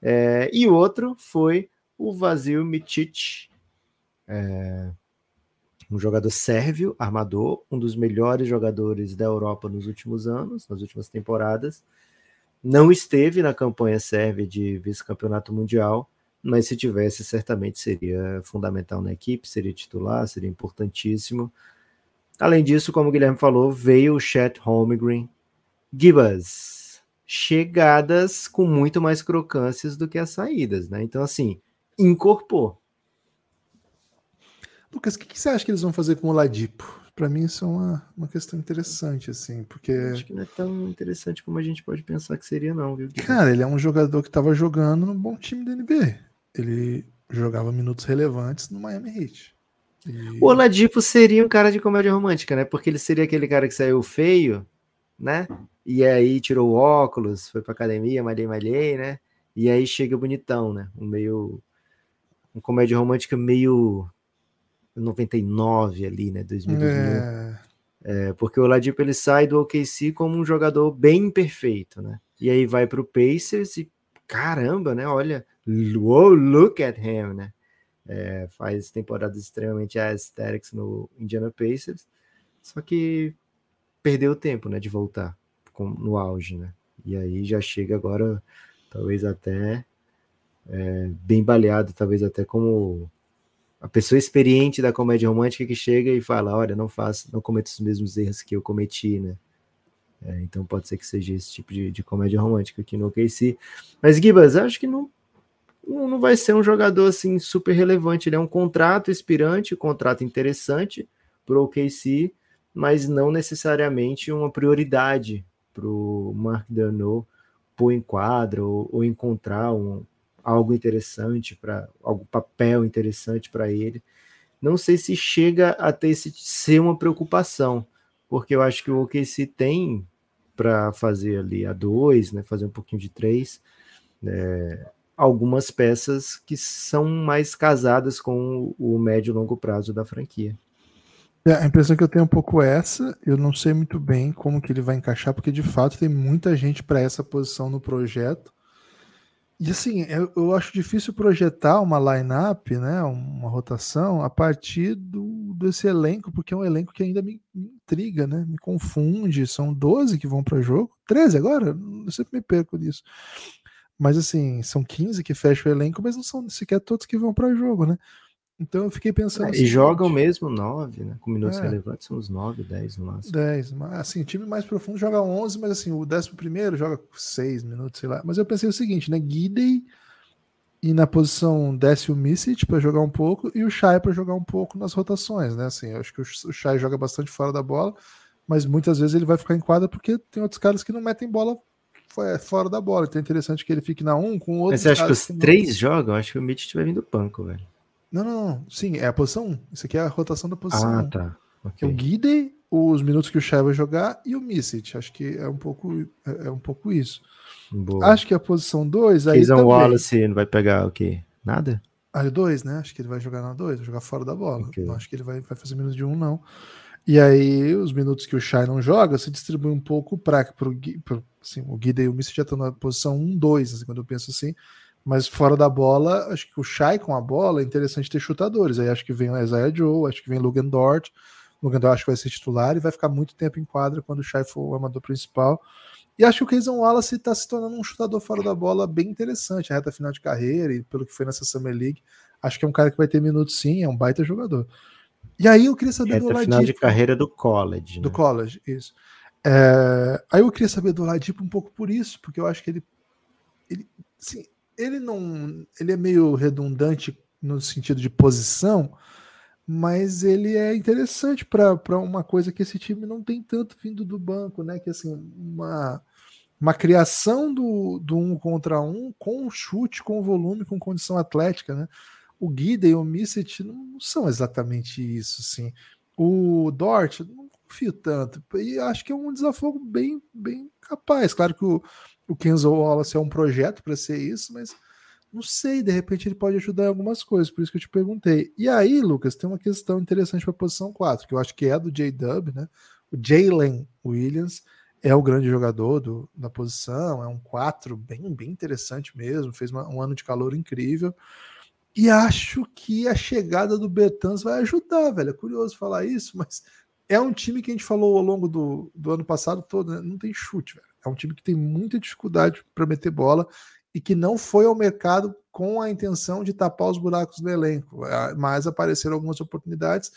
É, e outro foi o Vasil Micic, é, um jogador sérvio, armador, um dos melhores jogadores da Europa nos últimos anos, nas últimas temporadas Não esteve na campanha sérvia de vice-campeonato mundial, mas se tivesse, certamente seria fundamental na equipe, seria titular, seria importantíssimo. Além disso, como o Guilherme falou, veio o Chet Holmgren. Gibas, chegadas com muito mais crocâncias do que as saídas, né? Então, assim, incorporou. Lucas, o que, que, você acha que eles vão fazer com o Ladipo? Para mim, isso é uma, uma questão interessante, assim, porque. Acho que não é tão interessante como a gente pode pensar que seria, não, viu? Cara, ele é um jogador que estava jogando no bom time da NBA. Ele jogava minutos relevantes no Miami Heat. E... O Oladipo seria um cara de comédia romântica, né? Porque ele seria aquele cara que saiu feio, né? E aí tirou o óculos, foi pra academia, malhei, malhei, né? E aí chega bonitão, né? Um meio. Um comédia romântica meio 99 ali, né? 2000, é. É, porque o Ladipo ele sai do OKC como um jogador bem perfeito, né? E aí vai para o Pacers e caramba, né? Olha, wow, look at him, né? É, faz temporadas extremamente aesthetics no Indiana Pacers, só que perdeu o tempo, né? De voltar com, no auge, né? E aí já chega agora, talvez até é, bem baleado, talvez até como a pessoa experiente da comédia romântica que chega e fala, olha, não faça, não cometa os mesmos erros que eu cometi, né? É, então pode ser que seja esse tipo de, de comédia romântica aqui no OKC. Mas Gibas, acho que não, não vai ser um jogador assim super relevante. Ele é um contrato expirante, um contrato interessante para o OKC, mas não necessariamente uma prioridade para o Mark Darno pôr em quadro ou, ou encontrar um, algo interessante para algum papel interessante para ele. Não sei se chega a ter esse, ser uma preocupação, porque eu acho que o OKC tem para fazer ali a dois, né, fazer um pouquinho de três, é, algumas peças que são mais casadas com o, o médio e longo prazo da franquia. É, a impressão que eu tenho é um pouco essa, eu não sei muito bem como que ele vai encaixar, porque de fato tem muita gente para essa posição no projeto. E assim, eu, eu, acho difícil projetar uma line-up, né, uma rotação, a partir do, desse elenco, porque é um elenco que ainda me, me intriga, né, me confunde. São 12 que vão para jogo, 13 agora? Eu sempre me perco nisso. Mas assim, são 15 que fecham o elenco, mas não são sequer todos que vão para jogo, né? Então eu fiquei pensando. É, e jogam mesmo nove, né? Com minutos é, relevantes, são uns nove, dez no máximo. Dez. Assim, o time mais profundo joga onze, mas assim, o décimo primeiro joga seis minutos, sei lá. Mas eu pensei o seguinte, né? Guidey e na posição desce o Misic para jogar um pouco e o Shai para jogar um pouco nas rotações, né? Assim, eu acho que o Shai joga bastante fora da bola, mas muitas vezes ele vai ficar em quadra porque tem outros caras que não metem bola fora da bola. Então é interessante que ele fique na um com outros. Mas você acha que os que três não... jogam? Eu acho que o Mitch vai vir do banco, velho. Não, não, não. Sim, é a posição 1. Isso aqui é a rotação da posição Ah, tá. Okay. O Guidey, os minutos que o Shai vai jogar e o Misic. Acho que é um pouco, é, é um pouco isso. Boa. Acho que a posição 2. Aí também... Wallace não vai pegar o quê? Nada? Ah, o 2, né? Acho que ele vai jogar na 2, vai jogar fora da bola. Okay. Não acho que ele vai, vai fazer menos de um, não. E aí, os minutos que o Shai não joga, se distribui um pouco para assim, o Guida e o Misic já estão na posição 1, 2, assim, quando eu penso assim. Mas fora da bola, acho que o Shai com a bola é interessante ter chutadores. Aí acho que vem o Isaiah Joe, acho que vem o Logan Dort. O Logan Dort acho que vai ser titular e vai ficar muito tempo em quadra quando o Shai for o amador principal. E acho que o Keyson Wallace está se tornando um chutador fora da bola bem interessante, a reta final de carreira e pelo que foi nessa Summer League. Acho que é um cara que vai ter minutos sim, é um baita jogador. E aí eu queria saber reta do Oladipo. final de carreira do college. Do né? college, isso. É... Aí eu queria saber do Oladipo um pouco por isso, porque eu acho que ele, ele sim, ele não. Ele é meio redundante no sentido de posição, mas ele é interessante para uma coisa que esse time não tem tanto vindo do banco, né? Que assim, uma, uma criação do, do um contra um com chute, com volume, com condição atlética, né? O Guida e o Misset não são exatamente isso, sim. O Dort, não confio tanto. E acho que é um desafogo bem, bem capaz. Claro que o, o Kenzo Wallace é um projeto para ser isso, mas não sei, de repente ele pode ajudar em algumas coisas, por isso que eu te perguntei. E aí, Lucas, tem uma questão interessante para a posição 4, que eu acho que é do J-Dub, né? O Jalen Williams é o grande jogador do, da posição, é um 4 bem, bem interessante mesmo, fez uma, um ano de calor incrível. E acho que a chegada do Bertans vai ajudar, velho. É curioso falar isso, mas é um time que a gente falou ao longo do, do ano passado todo, né? não tem chute, velho É um time que tem muita dificuldade para meter bola e que não foi ao mercado com a intenção de tapar os buracos do elenco, mas apareceram algumas oportunidades.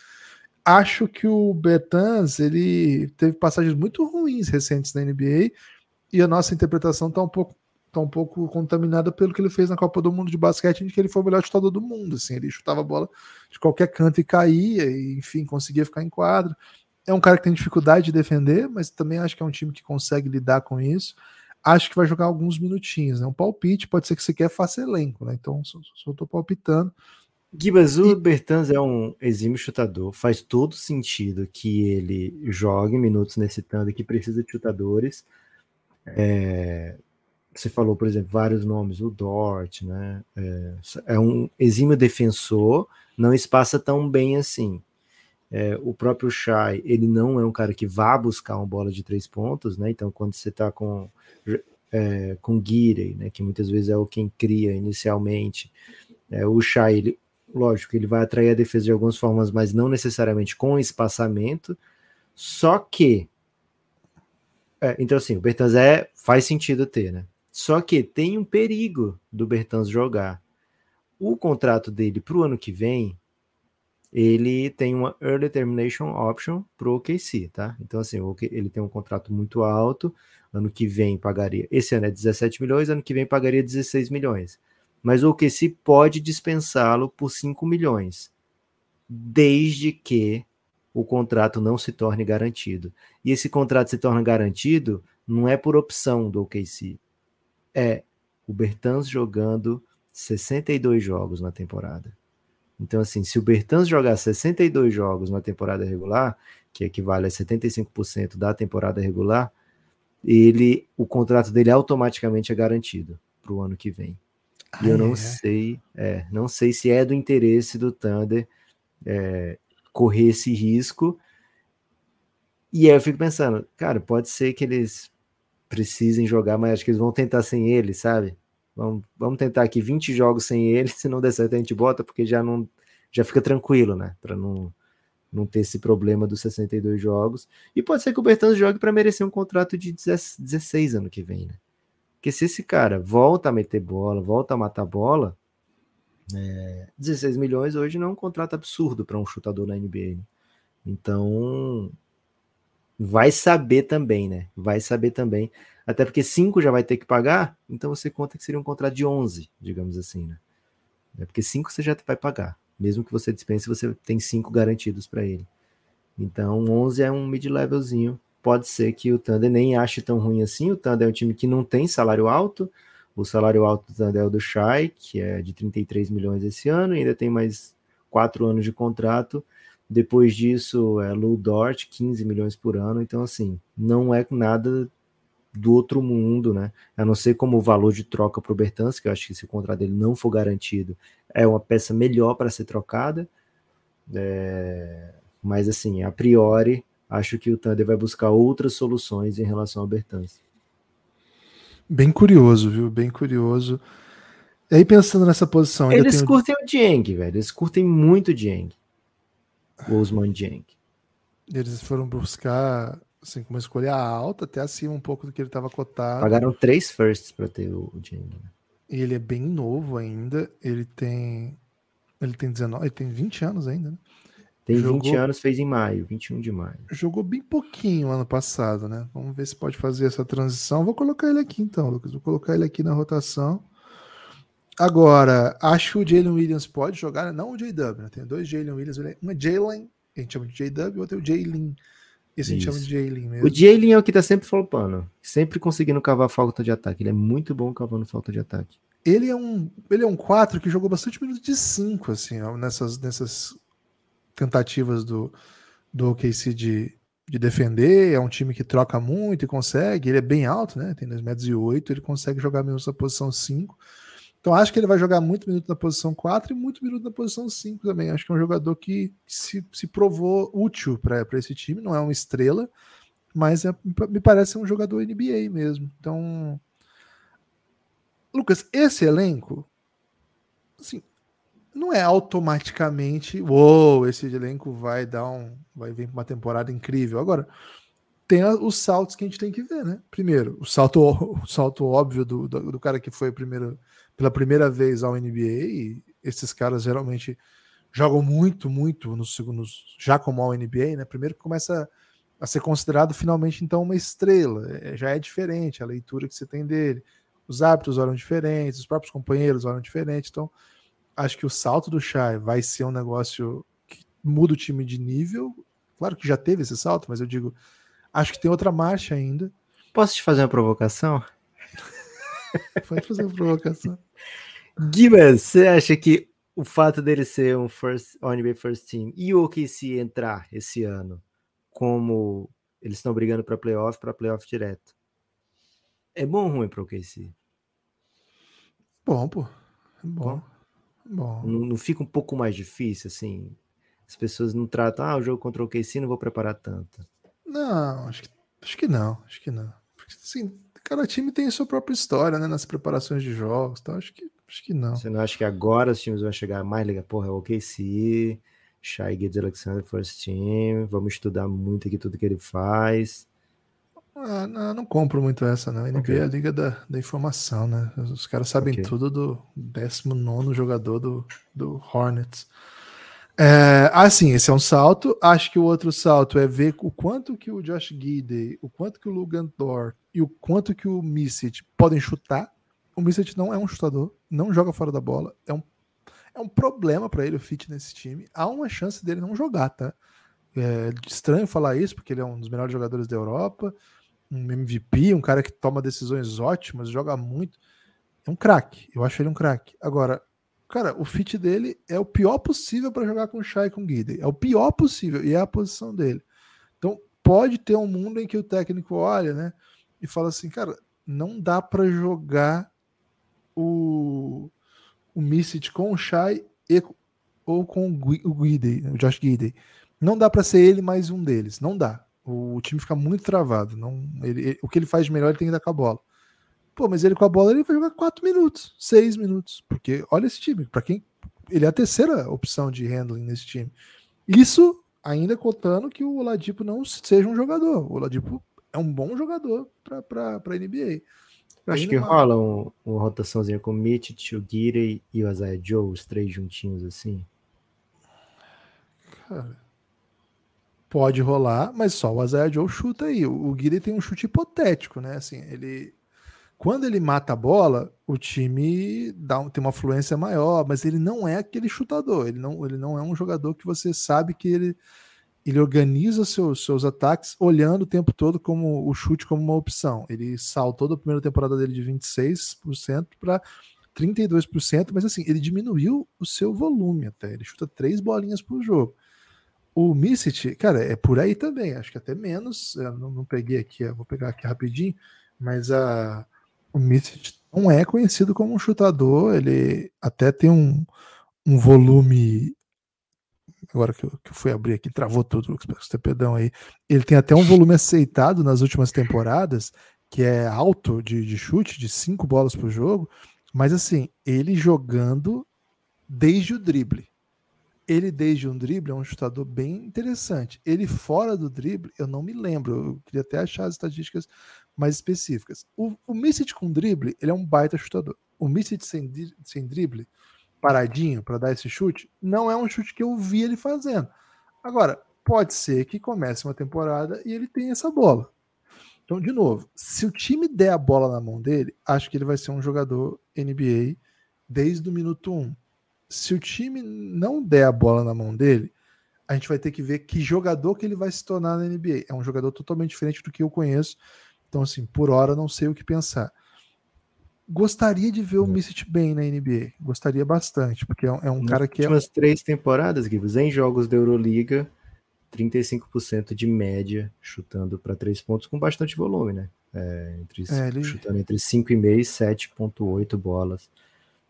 Acho que o Bertans ele teve passagens muito ruins recentes na NBA e a nossa interpretação está um pouco tá um pouco contaminada pelo que ele fez na Copa do Mundo de basquete, em que ele foi o melhor chutador do mundo. Assim, ele chutava a bola de qualquer canto e caía, e enfim, conseguia ficar em quadro. É um cara que tem dificuldade de defender, mas também acho que é um time que consegue lidar com isso. Acho que vai jogar alguns minutinhos. Né? Um palpite, pode ser que você quer faça elenco, né? Então, só, só tô palpitando. Gibas, o e... Bertans é um exímio chutador. Faz todo sentido que ele jogue minutos nesse tanto que precisa de chutadores. É, você falou, por exemplo, vários nomes, o Dort, né? É, é um exímio defensor, não espaça tão bem assim. É, o próprio Shai, ele não é um cara que vá buscar uma bola de três pontos, né? Então, quando você está com é, com Guirey, né? Que muitas vezes é o quem cria inicialmente, é, o Shai, ele, lógico, ele vai atrair a defesa de algumas formas, mas não necessariamente com espaçamento. Só que, é, então assim, o Bertans é faz sentido ter, né? Só que tem um perigo do Bertans jogar. O contrato dele para o ano que vem, ele tem uma early termination option para o OKC, tá? Então, assim, ele tem um contrato muito alto. Ano que vem pagaria. Esse ano é 17 milhões, ano que vem pagaria 16 milhões. Mas o OKC pode dispensá-lo por 5 milhões, desde que o contrato não se torne garantido. E esse contrato se torna garantido não é por opção do OKC, é o Bertans jogando 62 jogos na temporada. Então, assim, se o Bertans jogar 62 jogos na temporada regular, que equivale a 75% da temporada regular, ele, o contrato dele automaticamente é garantido para o ano que vem. e eu não é? sei, é, não sei se é do interesse do Thunder é, correr esse risco. E aí eu fico pensando, cara, pode ser que eles precisem jogar, mas acho que eles vão tentar sem ele, sabe? Vamos, vamos tentar aqui 20 jogos sem ele, se não der certo a gente bota, porque já não já fica tranquilo, né? Para não, não ter esse problema dos 62 jogos. E pode ser que o Bertans jogue para merecer um contrato de 16 ano que vem, né? Porque se esse cara volta a meter bola, volta a matar bola, é, 16 milhões hoje não é um contrato absurdo para um chutador na NBA. Né? Então, vai saber também, né? Vai saber também. Até porque 5 já vai ter que pagar, então você conta que seria um contrato de 11, digamos assim, né? É porque 5 você já vai pagar. Mesmo que você dispense, você tem 5 garantidos para ele. Então, 11 é um mid-levelzinho. Pode ser que o Thunder nem ache tão ruim assim. O Thunder é um time que não tem salário alto. O salário alto do Thunder é o do Shai, que é de 33 milhões esse ano, e ainda tem mais 4 anos de contrato. Depois disso, é Lou Dort, 15 milhões por ano. Então, assim, não é nada do outro mundo, né? A não ser como o valor de troca para o Bertans, que eu acho que se o contrato dele não for garantido, é uma peça melhor para ser trocada. É... Mas, assim, a priori, acho que o Thunder vai buscar outras soluções em relação ao Bertans. Bem curioso, viu? Bem curioso. E aí, pensando nessa posição. Eles tenho... curtem o Dieng, velho. Eles curtem muito o Dieng o Osman Dieng. Eles foram buscar assim, como escolha alta, até acima um pouco do que ele estava cotado. Pagaram três firsts para ter o, o Dieng. Né? E ele é bem novo ainda. Ele tem. Ele tem 19, ele tem 20 anos ainda, né? Tem jogou, 20 anos, fez em maio, 21 de maio. Jogou bem pouquinho ano passado, né? Vamos ver se pode fazer essa transição. Vou colocar ele aqui então, Lucas. Vou colocar ele aqui na rotação. Agora, acho que o Jalen Williams pode jogar, não o JW, né? Tem dois Jalen Williams, um é Jalen, a gente chama de JW, e outro é o Jalen. A gente chama de Jalen mesmo. O Jalen é o que tá sempre flopando, sempre conseguindo cavar falta de ataque. Ele é muito bom cavando falta de ataque. Ele é um, ele é um 4 que jogou bastante minutos de 5, assim, ó, nessas, nessas tentativas do, do OKC de, de defender. É um time que troca muito e consegue. Ele é bem alto, né? Tem 2 metros e 8, ele consegue jogar mesmo essa posição 5. Então acho que ele vai jogar muito minuto na posição 4 e muito minuto na posição 5 também. Acho que é um jogador que se, se provou útil para esse time. Não é uma estrela, mas é, me parece um jogador NBA mesmo. Então, Lucas, esse elenco, assim, não é automaticamente, uou, esse elenco vai dar um, vai vir uma temporada incrível. Agora, tem os saltos que a gente tem que ver, né? Primeiro, o salto, o salto óbvio do, do, do cara que foi primeiro, pela primeira vez ao NBA, esses caras geralmente jogam muito, muito nos segundos, já como ao NBA, né? Primeiro que começa a ser considerado finalmente então uma estrela, é, já é diferente a leitura que você tem dele, os hábitos olham diferentes, os próprios companheiros olham diferentes, então acho que o salto do Shai vai ser um negócio que muda o time de nível, claro que já teve esse salto, mas eu digo, acho que tem outra marcha ainda. Posso te fazer uma provocação? Pode fazer uma provocação. Gibas, você acha que o fato dele ser um first, NBA First Team e o OKC entrar esse ano como eles estão brigando para playoff, para playoff direto, é bom ou ruim para o OKC? Bom, pô. É bom. bom. Não, não, fica um pouco mais difícil, assim? As pessoas não tratam, ah, o jogo contra o OKC não vou preparar tanto. Não, acho que, acho que não, acho que não. Porque, assim, cada time tem a sua própria história, né? Nas preparações de jogos, tá? Acho que Acho que não. Você não acha que agora os times vão chegar mais legal? Porra, é o OKC, Shai Gildes Alexander First Team, vamos estudar muito aqui tudo que ele faz. Ah, não, não compro muito essa, não. NBA okay. é a liga da, da informação, né? Os caras sabem okay. tudo do 19 jogador do, do Hornets. É, assim, esse é um salto. Acho que o outro salto é ver o quanto que o Josh Gidey, o quanto que o Lugan Dort e o quanto que o Misic podem chutar o Misset não é um chutador, não joga fora da bola. É um, é um problema para ele o fit nesse time. Há uma chance dele não jogar, tá? É estranho falar isso, porque ele é um dos melhores jogadores da Europa, um MVP, um cara que toma decisões ótimas, joga muito. É um craque. Eu acho ele um craque. Agora, cara, o fit dele é o pior possível para jogar com o Shai com o Guide. É o pior possível e é a posição dele. Então, pode ter um mundo em que o técnico olha, né, e fala assim, cara, não dá para jogar o, o com o Shai e, ou com o o Josh Guidey. Não dá para ser ele mais um deles. Não dá. O, o time fica muito travado. Não, ele, ele, o que ele faz de melhor ele tem que dar com a bola. Pô, mas ele com a bola ele vai jogar 4 minutos, 6 minutos. Porque olha esse time. Para quem. Ele é a terceira opção de handling nesse time. Isso ainda contando que o Oladipo não seja um jogador. O Oladipo é um bom jogador para a NBA. Eu acho que rola um, uma rotaçãozinha com o Mitch, o Giri e o Isaiah Joe, os três juntinhos assim. Cara, pode rolar, mas só o Isaiah Joe chuta aí. O, o Giri tem um chute hipotético, né? Assim, ele quando ele mata a bola, o time dá tem uma fluência maior, mas ele não é aquele chutador. Ele não, ele não é um jogador que você sabe que ele ele organiza seus, seus ataques olhando o tempo todo como o chute como uma opção. Ele saltou da primeira temporada dele de 26% para 32%, mas assim, ele diminuiu o seu volume até. Ele chuta três bolinhas por jogo. O Missit, cara, é por aí também, acho que até menos. Não, não peguei aqui, vou pegar aqui rapidinho, mas a, o Missit não é conhecido como um chutador, ele até tem um, um volume agora que eu, que eu fui abrir aqui, travou tudo, peço perdão aí. Ele tem até um volume aceitado nas últimas temporadas, que é alto de, de chute, de cinco bolas por jogo, mas assim, ele jogando desde o drible. Ele desde um drible é um chutador bem interessante. Ele fora do drible, eu não me lembro, eu queria até achar as estatísticas mais específicas. O, o com drible, ele é um baita chutador. O Missit sem, sem drible, paradinho para dar esse chute, não é um chute que eu vi ele fazendo. Agora, pode ser que comece uma temporada e ele tenha essa bola. Então, de novo, se o time der a bola na mão dele, acho que ele vai ser um jogador NBA desde o minuto 1. Se o time não der a bola na mão dele, a gente vai ter que ver que jogador que ele vai se tornar na NBA. É um jogador totalmente diferente do que eu conheço. Então, assim, por hora não sei o que pensar gostaria de ver o Missit bem na NBA. Gostaria bastante, porque é um, é um cara que. Nas últimas é... três temporadas, Gibbs, em jogos da Euroliga, 35% de média chutando para três pontos com bastante volume, né? É, entre, é, ele... Chutando entre 5,5 e 7,8 bolas.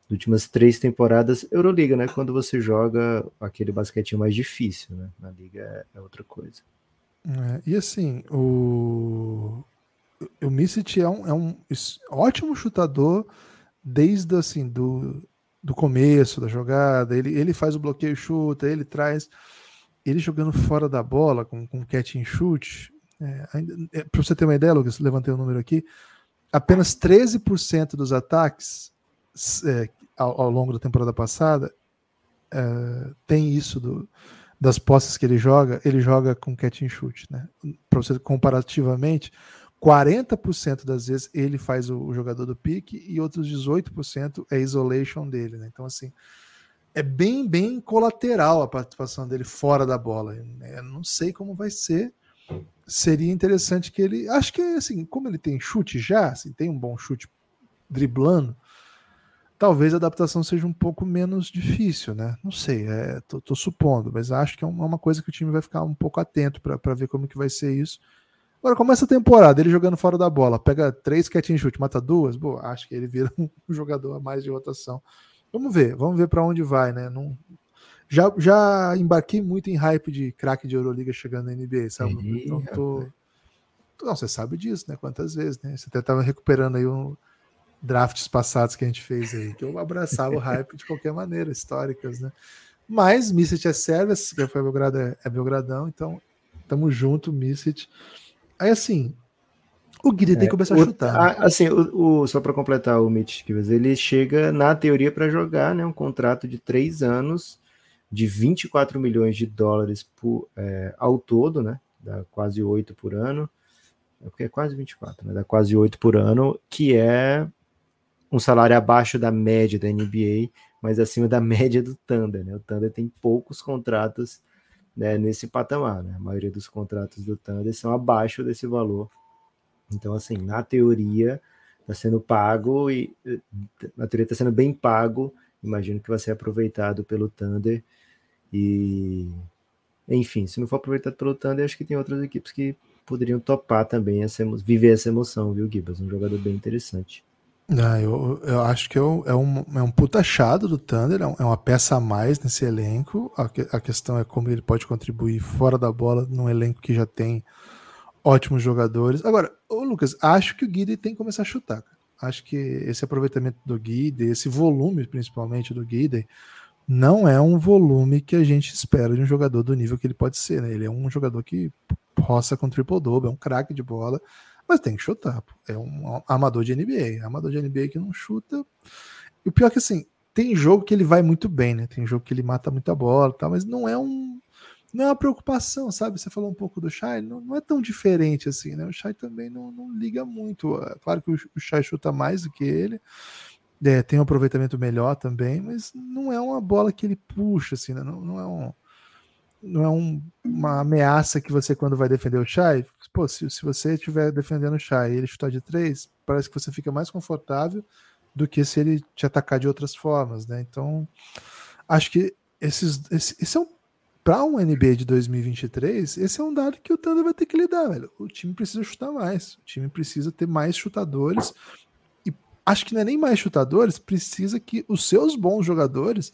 Nas últimas três temporadas, Euroliga, né? Quando você joga aquele basquetinho mais difícil, né? Na liga é, é outra coisa. É, e assim, o o Missit é um, é um ótimo chutador desde assim do, do começo da jogada. Ele, ele faz o bloqueio chuta, ele traz. Ele jogando fora da bola com, com catch and shoot, É, é, Para você ter uma ideia, Lucas, levantei o um número aqui, apenas 13% dos ataques é, ao, ao, longo da temporada passada é, tem isso do, das posses que ele joga, ele joga com catch and shoot, né? Para você comparativamente, 40% das vezes ele faz o, jogador do pique e outros 18% é isolation dele, né? Então assim, é bem bem colateral a participação dele fora da bola. Eu não sei como vai ser. Seria interessante que ele, acho que assim, como ele tem chute já, assim, tem um bom chute driblando, talvez a adaptação seja um pouco menos difícil, né? Não sei, é, tô, tô supondo, mas acho que é uma coisa que o time vai ficar um pouco atento para ver como que vai ser isso. Agora, começa a temporada, ele jogando fora da bola, pega três catch shoot, mata duas, bom, acho que ele vira um jogador a mais de rotação. Vamos ver, vamos ver para onde vai, né? Não, já, já embarquei muito em hype de craque de Euroliga chegando na NBA, sabe? então tô, não, você sabe disso, né? Quantas vezes, né? Você até estava recuperando aí um, drafts passados que a gente fez aí, que eu abraçava o hype de qualquer maneira, históricas, né? Mas Missit é Service, que foi Belgrado é, é Belgradão, então tamo junto, Missit. Aí assim, o Guida é, tem que começar o, a chutar. A, né? Assim, o, o, só para completar o Mitch ele chega na teoria para jogar, né? Um contrato de três anos de 24 milhões de dólares por, é, ao todo, né? Dá quase oito por ano. É porque é quase 24, né? Dá quase oito por ano, que é um salário abaixo da média da NBA, mas acima da média do Thunder. Né? O Thunder tem poucos contratos né, nesse patamar. Né? A maioria dos contratos do Thunder são abaixo desse valor. Então, assim, na teoria, está sendo pago e na teoria está sendo bem pago. Imagino que vai ser aproveitado pelo Thunder. E, enfim, se não for aproveitado pelo Thunder, acho que tem outras equipes que poderiam topar também essa, viver essa emoção, viu, Gibas? Um jogador bem interessante. Ah, eu, eu acho que é um, é um puta achado do Thunder, é, é uma peça a mais nesse elenco. A, a, questão é como ele pode contribuir fora da bola num elenco que já tem ótimos jogadores. Agora, ô Lucas, acho que o Guide tem que começar a chutar. Acho que esse aproveitamento do Guide, esse volume principalmente do Guide, não é um volume que a gente espera de um jogador do nível que ele pode ser. Né? Ele é um jogador que roça com triple-double, é um craque de bola mas tem que chutar. Pô. É um amador de NBA. Amador de NBA que não chuta. E o pior é que assim, tem jogo que ele vai muito bem, né? Tem jogo que ele mata muita bola tal, mas não é um. Não é uma preocupação, sabe? Você falou um pouco do Shai, não, não é tão diferente assim, né? O Shai também não, não liga muito. É claro que o, Shai chuta mais do que ele, é, tem um aproveitamento melhor também, mas não é uma bola que ele puxa, assim, né? não, não é um não é um, uma ameaça que você, quando vai defender o Shai, pô, se, se você estiver defendendo o Shai e ele chutar de três, parece que você fica mais confortável do que se ele te atacar de outras formas, né? Então, acho que esses, esse, esse é um para um NBA de 2023, esse é um dado que o Thunder vai ter que lidar, velho. O time precisa chutar mais, o time precisa ter mais chutadores e acho que não é nem mais chutadores, precisa que os seus bons jogadores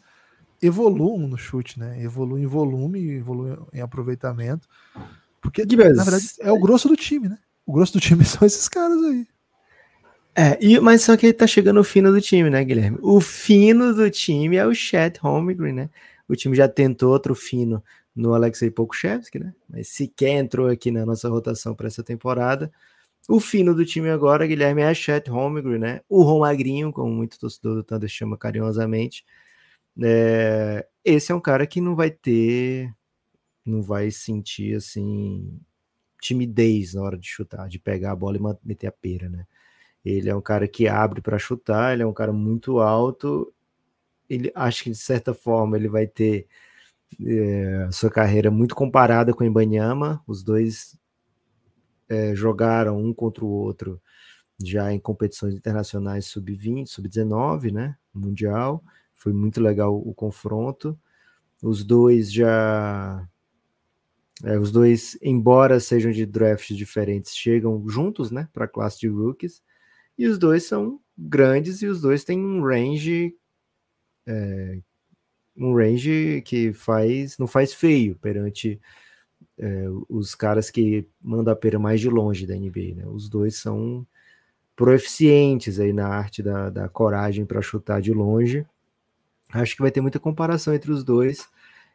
evoluam no chute, né? Evoluem em volume, evoluem em aproveitamento. Porque, na verdade, é o grosso do time, né? O grosso do time são esses caras aí. É, e, mas só que ele tá chegando o fino do time, né, Guilherme? O fino do time é o Chet Holmgren, né? O time já tentou outro fino no Alexei Pokushevsky, né? Mas sequer entrou aqui na nossa rotação para essa temporada. O fino do time agora, Guilherme, é a Chet Holmgren, né? O Romagrinho, como muito torcedor do Thunder chama carinhosamente, é, esse é um cara que não vai ter, não vai sentir assim timidez na hora de chutar, de pegar a bola e meter a pera, né? Ele é um cara que abre para chutar, ele é um cara muito alto. Ele acho que de certa forma ele vai ter é, sua carreira muito comparada com o Ibanyama. Os dois é, jogaram um contra o outro já em competições internacionais sub-20, sub-19, né? Mundial. Foi muito legal o confronto. Os dois já. É, os dois, embora sejam de drafts diferentes, chegam juntos né, para a classe de rookies. E os dois são grandes e os dois têm um range. É, um range que faz não faz feio perante é, os caras que mandam a pera mais de longe da NBA. Né? Os dois são proeficientes aí na arte da, da coragem para chutar de longe. Acho que vai ter muita comparação entre os dois.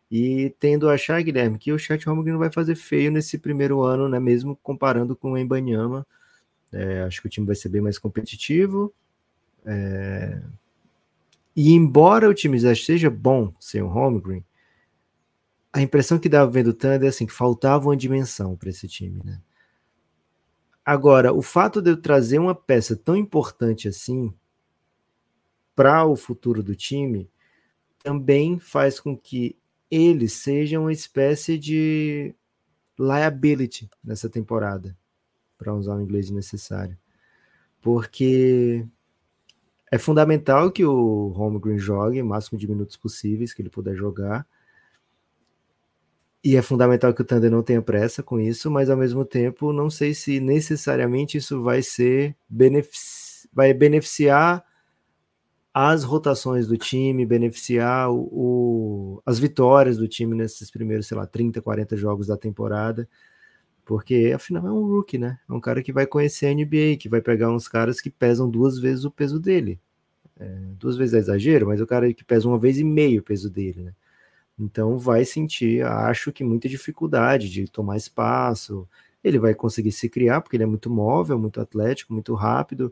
E tendo a achar, Guilherme, que o Chat Holmgren não vai fazer feio nesse primeiro ano, né? Mesmo comparando com o Embanyama. É, acho que o time vai ser bem mais competitivo. É... E embora o time já seja bom sem o Holmgren, a impressão que dava vendo o Thunder é assim, que faltava uma dimensão para esse time, né? Agora, o fato de eu trazer uma peça tão importante assim para o futuro do time também faz com que ele seja uma espécie de liability nessa temporada, para usar o inglês necessário. Porque é fundamental que o Holmgren jogue o máximo de minutos possíveis que ele puder jogar. E é fundamental que o Thunder não tenha pressa com isso, mas ao mesmo tempo não sei se necessariamente isso vai ser benefici vai beneficiar as rotações do time, beneficiar o, o, as vitórias do time nesses primeiros, sei lá, 30, 40 jogos da temporada, porque afinal é um rookie, né? É um cara que vai conhecer a NBA, que vai pegar uns caras que pesam duas vezes o peso dele. É, duas vezes é exagero, mas o cara que pesa uma vez e meio o peso dele, né? Então vai sentir, acho que muita dificuldade de tomar espaço. Ele vai conseguir se criar, porque ele é muito móvel, muito atlético, muito rápido.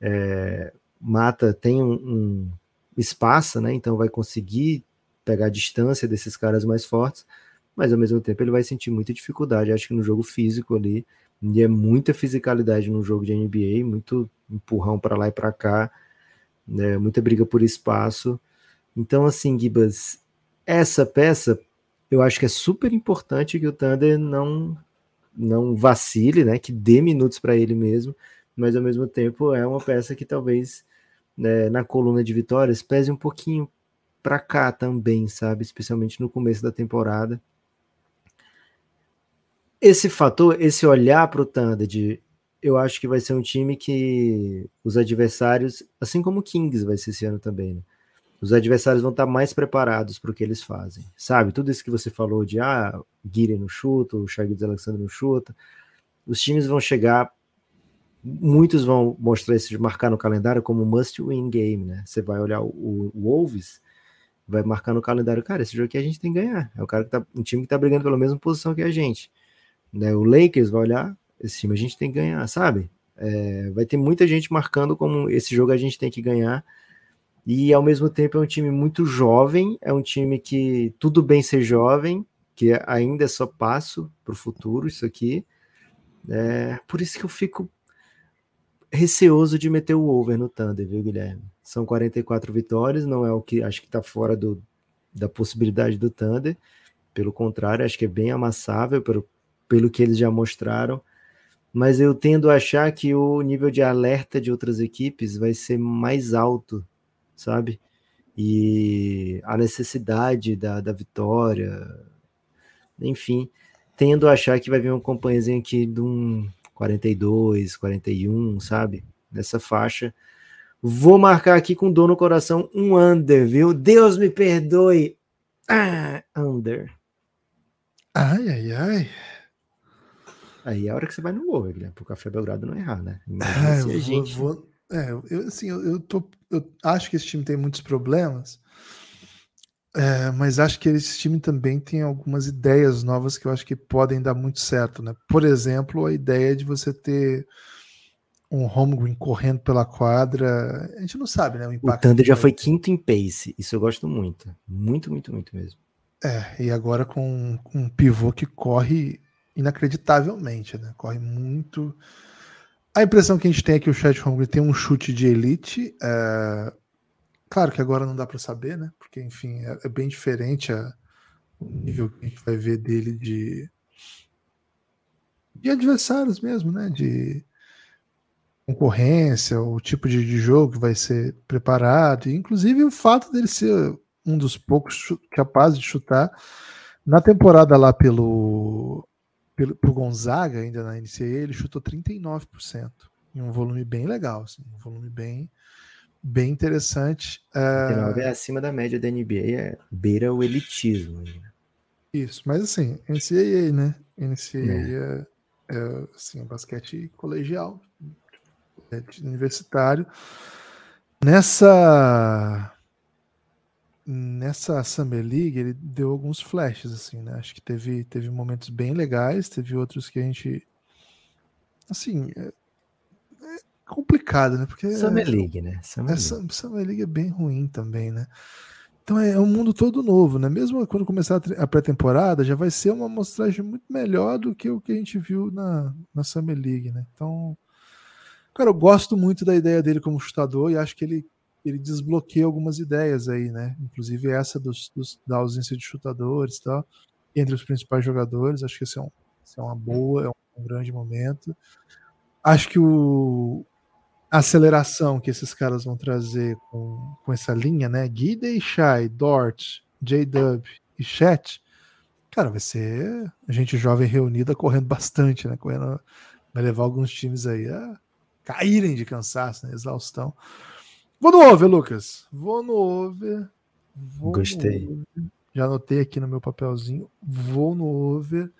É, Mata tem um, um espaço, né? Então vai conseguir pegar a distância desses caras mais fortes, mas ao mesmo tempo ele vai sentir muita dificuldade, acho que no jogo físico ali, e é muita fisicalidade no jogo de NBA, muito empurrão para lá e para cá, né? muita briga por espaço. Então, assim, Gibas, essa peça eu acho que é super importante que o Thunder não não vacile, né? Que dê minutos para ele mesmo, mas ao mesmo tempo é uma peça que talvez né, na coluna de vitórias pese um pouquinho para cá também, sabe? Especialmente no começo da temporada. Esse fator, esse olhar para o Thunder de eu acho que vai ser um time que os adversários, assim como o Kings vai ser esse ano também, né? os adversários vão estar mais preparados para o que eles fazem, sabe? Tudo isso que você falou de ah, Guiri no chuta, o Shaggy Alexander no chuta, os times vão chegar muitos vão mostrar esse marcar no calendário como must win game, né? Você vai olhar o, o, Wolves, vai marcar no calendário, cara, esse jogo aqui a gente tem que ganhar. É o cara que tá, um time que tá brigando pela mesma posição que a gente. Né? O Lakers vai olhar, esse time a gente tem que ganhar, sabe? É, vai ter muita gente marcando como esse jogo a gente tem que ganhar. E ao mesmo tempo é um time muito jovem, é um time que tudo bem ser jovem, que ainda é só passo para o futuro, isso aqui. É, por isso que eu fico receoso de meter o over no Thunder, viu, Guilherme? São 44 vitórias, não é o que acho que está fora do, da possibilidade do Thunder. Pelo contrário, acho que é bem amassável pelo, pelo que eles já mostraram. Mas eu tendo a achar que o nível de alerta de outras equipes vai ser mais alto, sabe? E a necessidade da, da vitória, enfim, tendo a achar que vai vir uma companhia aqui de um 42, 41, sabe? Nessa faixa. Vou marcar aqui com dor no coração um under, viu? Deus me perdoe. Ah, under. Ai, ai, ai. Aí é a hora que você vai no over, Guilherme, pro Café Belgrado não errar, né? É, eu, gente... vou, é, eu, assim, eu, eu, tô, eu acho que esse time tem muitos problemas, é, mas acho que esse time também tem algumas ideias novas que eu acho que podem dar muito certo, né? Por exemplo, a ideia de você ter um Holmgren correndo pela quadra, a gente não sabe, né? O, o Thunder já foi quinto em pace, isso eu gosto muito, muito, muito, muito mesmo. É, e agora com um pivô que corre inacreditavelmente, né? Corre muito. A impressão que a gente tem é que o Chat Holmgren tem um chute de elite. É Claro que agora não dá para saber, né? Porque, enfim, é, é, bem diferente a, o nível que a gente vai ver dele de, de adversários mesmo, né? De concorrência, o tipo de, de jogo que vai ser preparado, inclusive o fato dele ser um dos poucos capazes de chutar na temporada lá pelo, pelo Gonzaga, ainda na NCAA, ele chutou 39%, em um volume bem legal, assim, um volume bem bem interessante. Uh... é acima da média da NBA, é beira o elitismo. Né? Isso, mas assim, NCAA, né? NCAA é, é, é assim, basquete colegial, é universitário. Nessa nessa Summer League ele deu alguns flashes, assim, né? Acho que teve, teve momentos bem legais, teve outros que a gente. Assim. É, é complicado, né? Porque. Summer League, né? Summer League. Summer League é bem ruim também, né? Então é um mundo todo novo, né? Mesmo quando começar a pré-temporada, já vai ser uma amostragem muito melhor do que o que a gente viu na, na Summer League, né? Então, cara, eu gosto muito da ideia dele como chutador e acho que ele, ele desbloqueia algumas ideias aí, né? Inclusive essa dos, dos da ausência de chutadores e tal, entre os principais jogadores. Acho que isso é, um, isso é uma boa, é um grande momento. Acho que o, aceleração que esses caras vão trazer com, com essa linha, né? Guida e Shai, Dort, J-Dub e Chat, cara, vai ser a gente jovem reunida correndo bastante, né? Correndo, vai levar alguns times aí a caírem de cansaço, né? Exaustão. Vou no over, Lucas. Vou no over. Vou Gostei. No over. Já anotei aqui no meu papelzinho. Vou no over.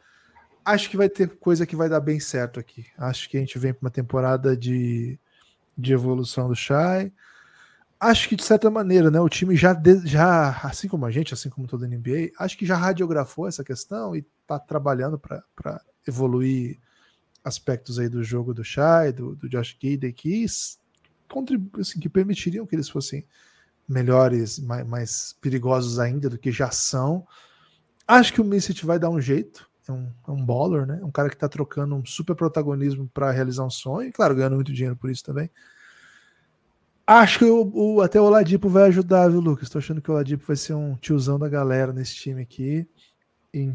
Acho que vai ter coisa que vai dar bem certo aqui. Acho que a gente vem para uma temporada de de evolução do Shai. Acho que de certa maneira, né, o time já, já, assim como a gente, assim como toda a NBA, acho que já radiografou essa questão e está trabalhando para evoluir aspectos aí do jogo do Shai, do, do Josh Gidey, que, assim, que permitiriam que eles fossem melhores, mais, mais, perigosos ainda do que já são. Acho que o Missit vai dar um jeito, é um, é um baller, né? Um cara que tá trocando um super protagonismo para realizar um sonho, e claro, ganhando muito dinheiro por isso também. Acho que o, o, até o Oladipo vai ajudar, viu, Lucas? Tô achando que o Oladipo vai ser um tiozão da galera nesse time aqui. E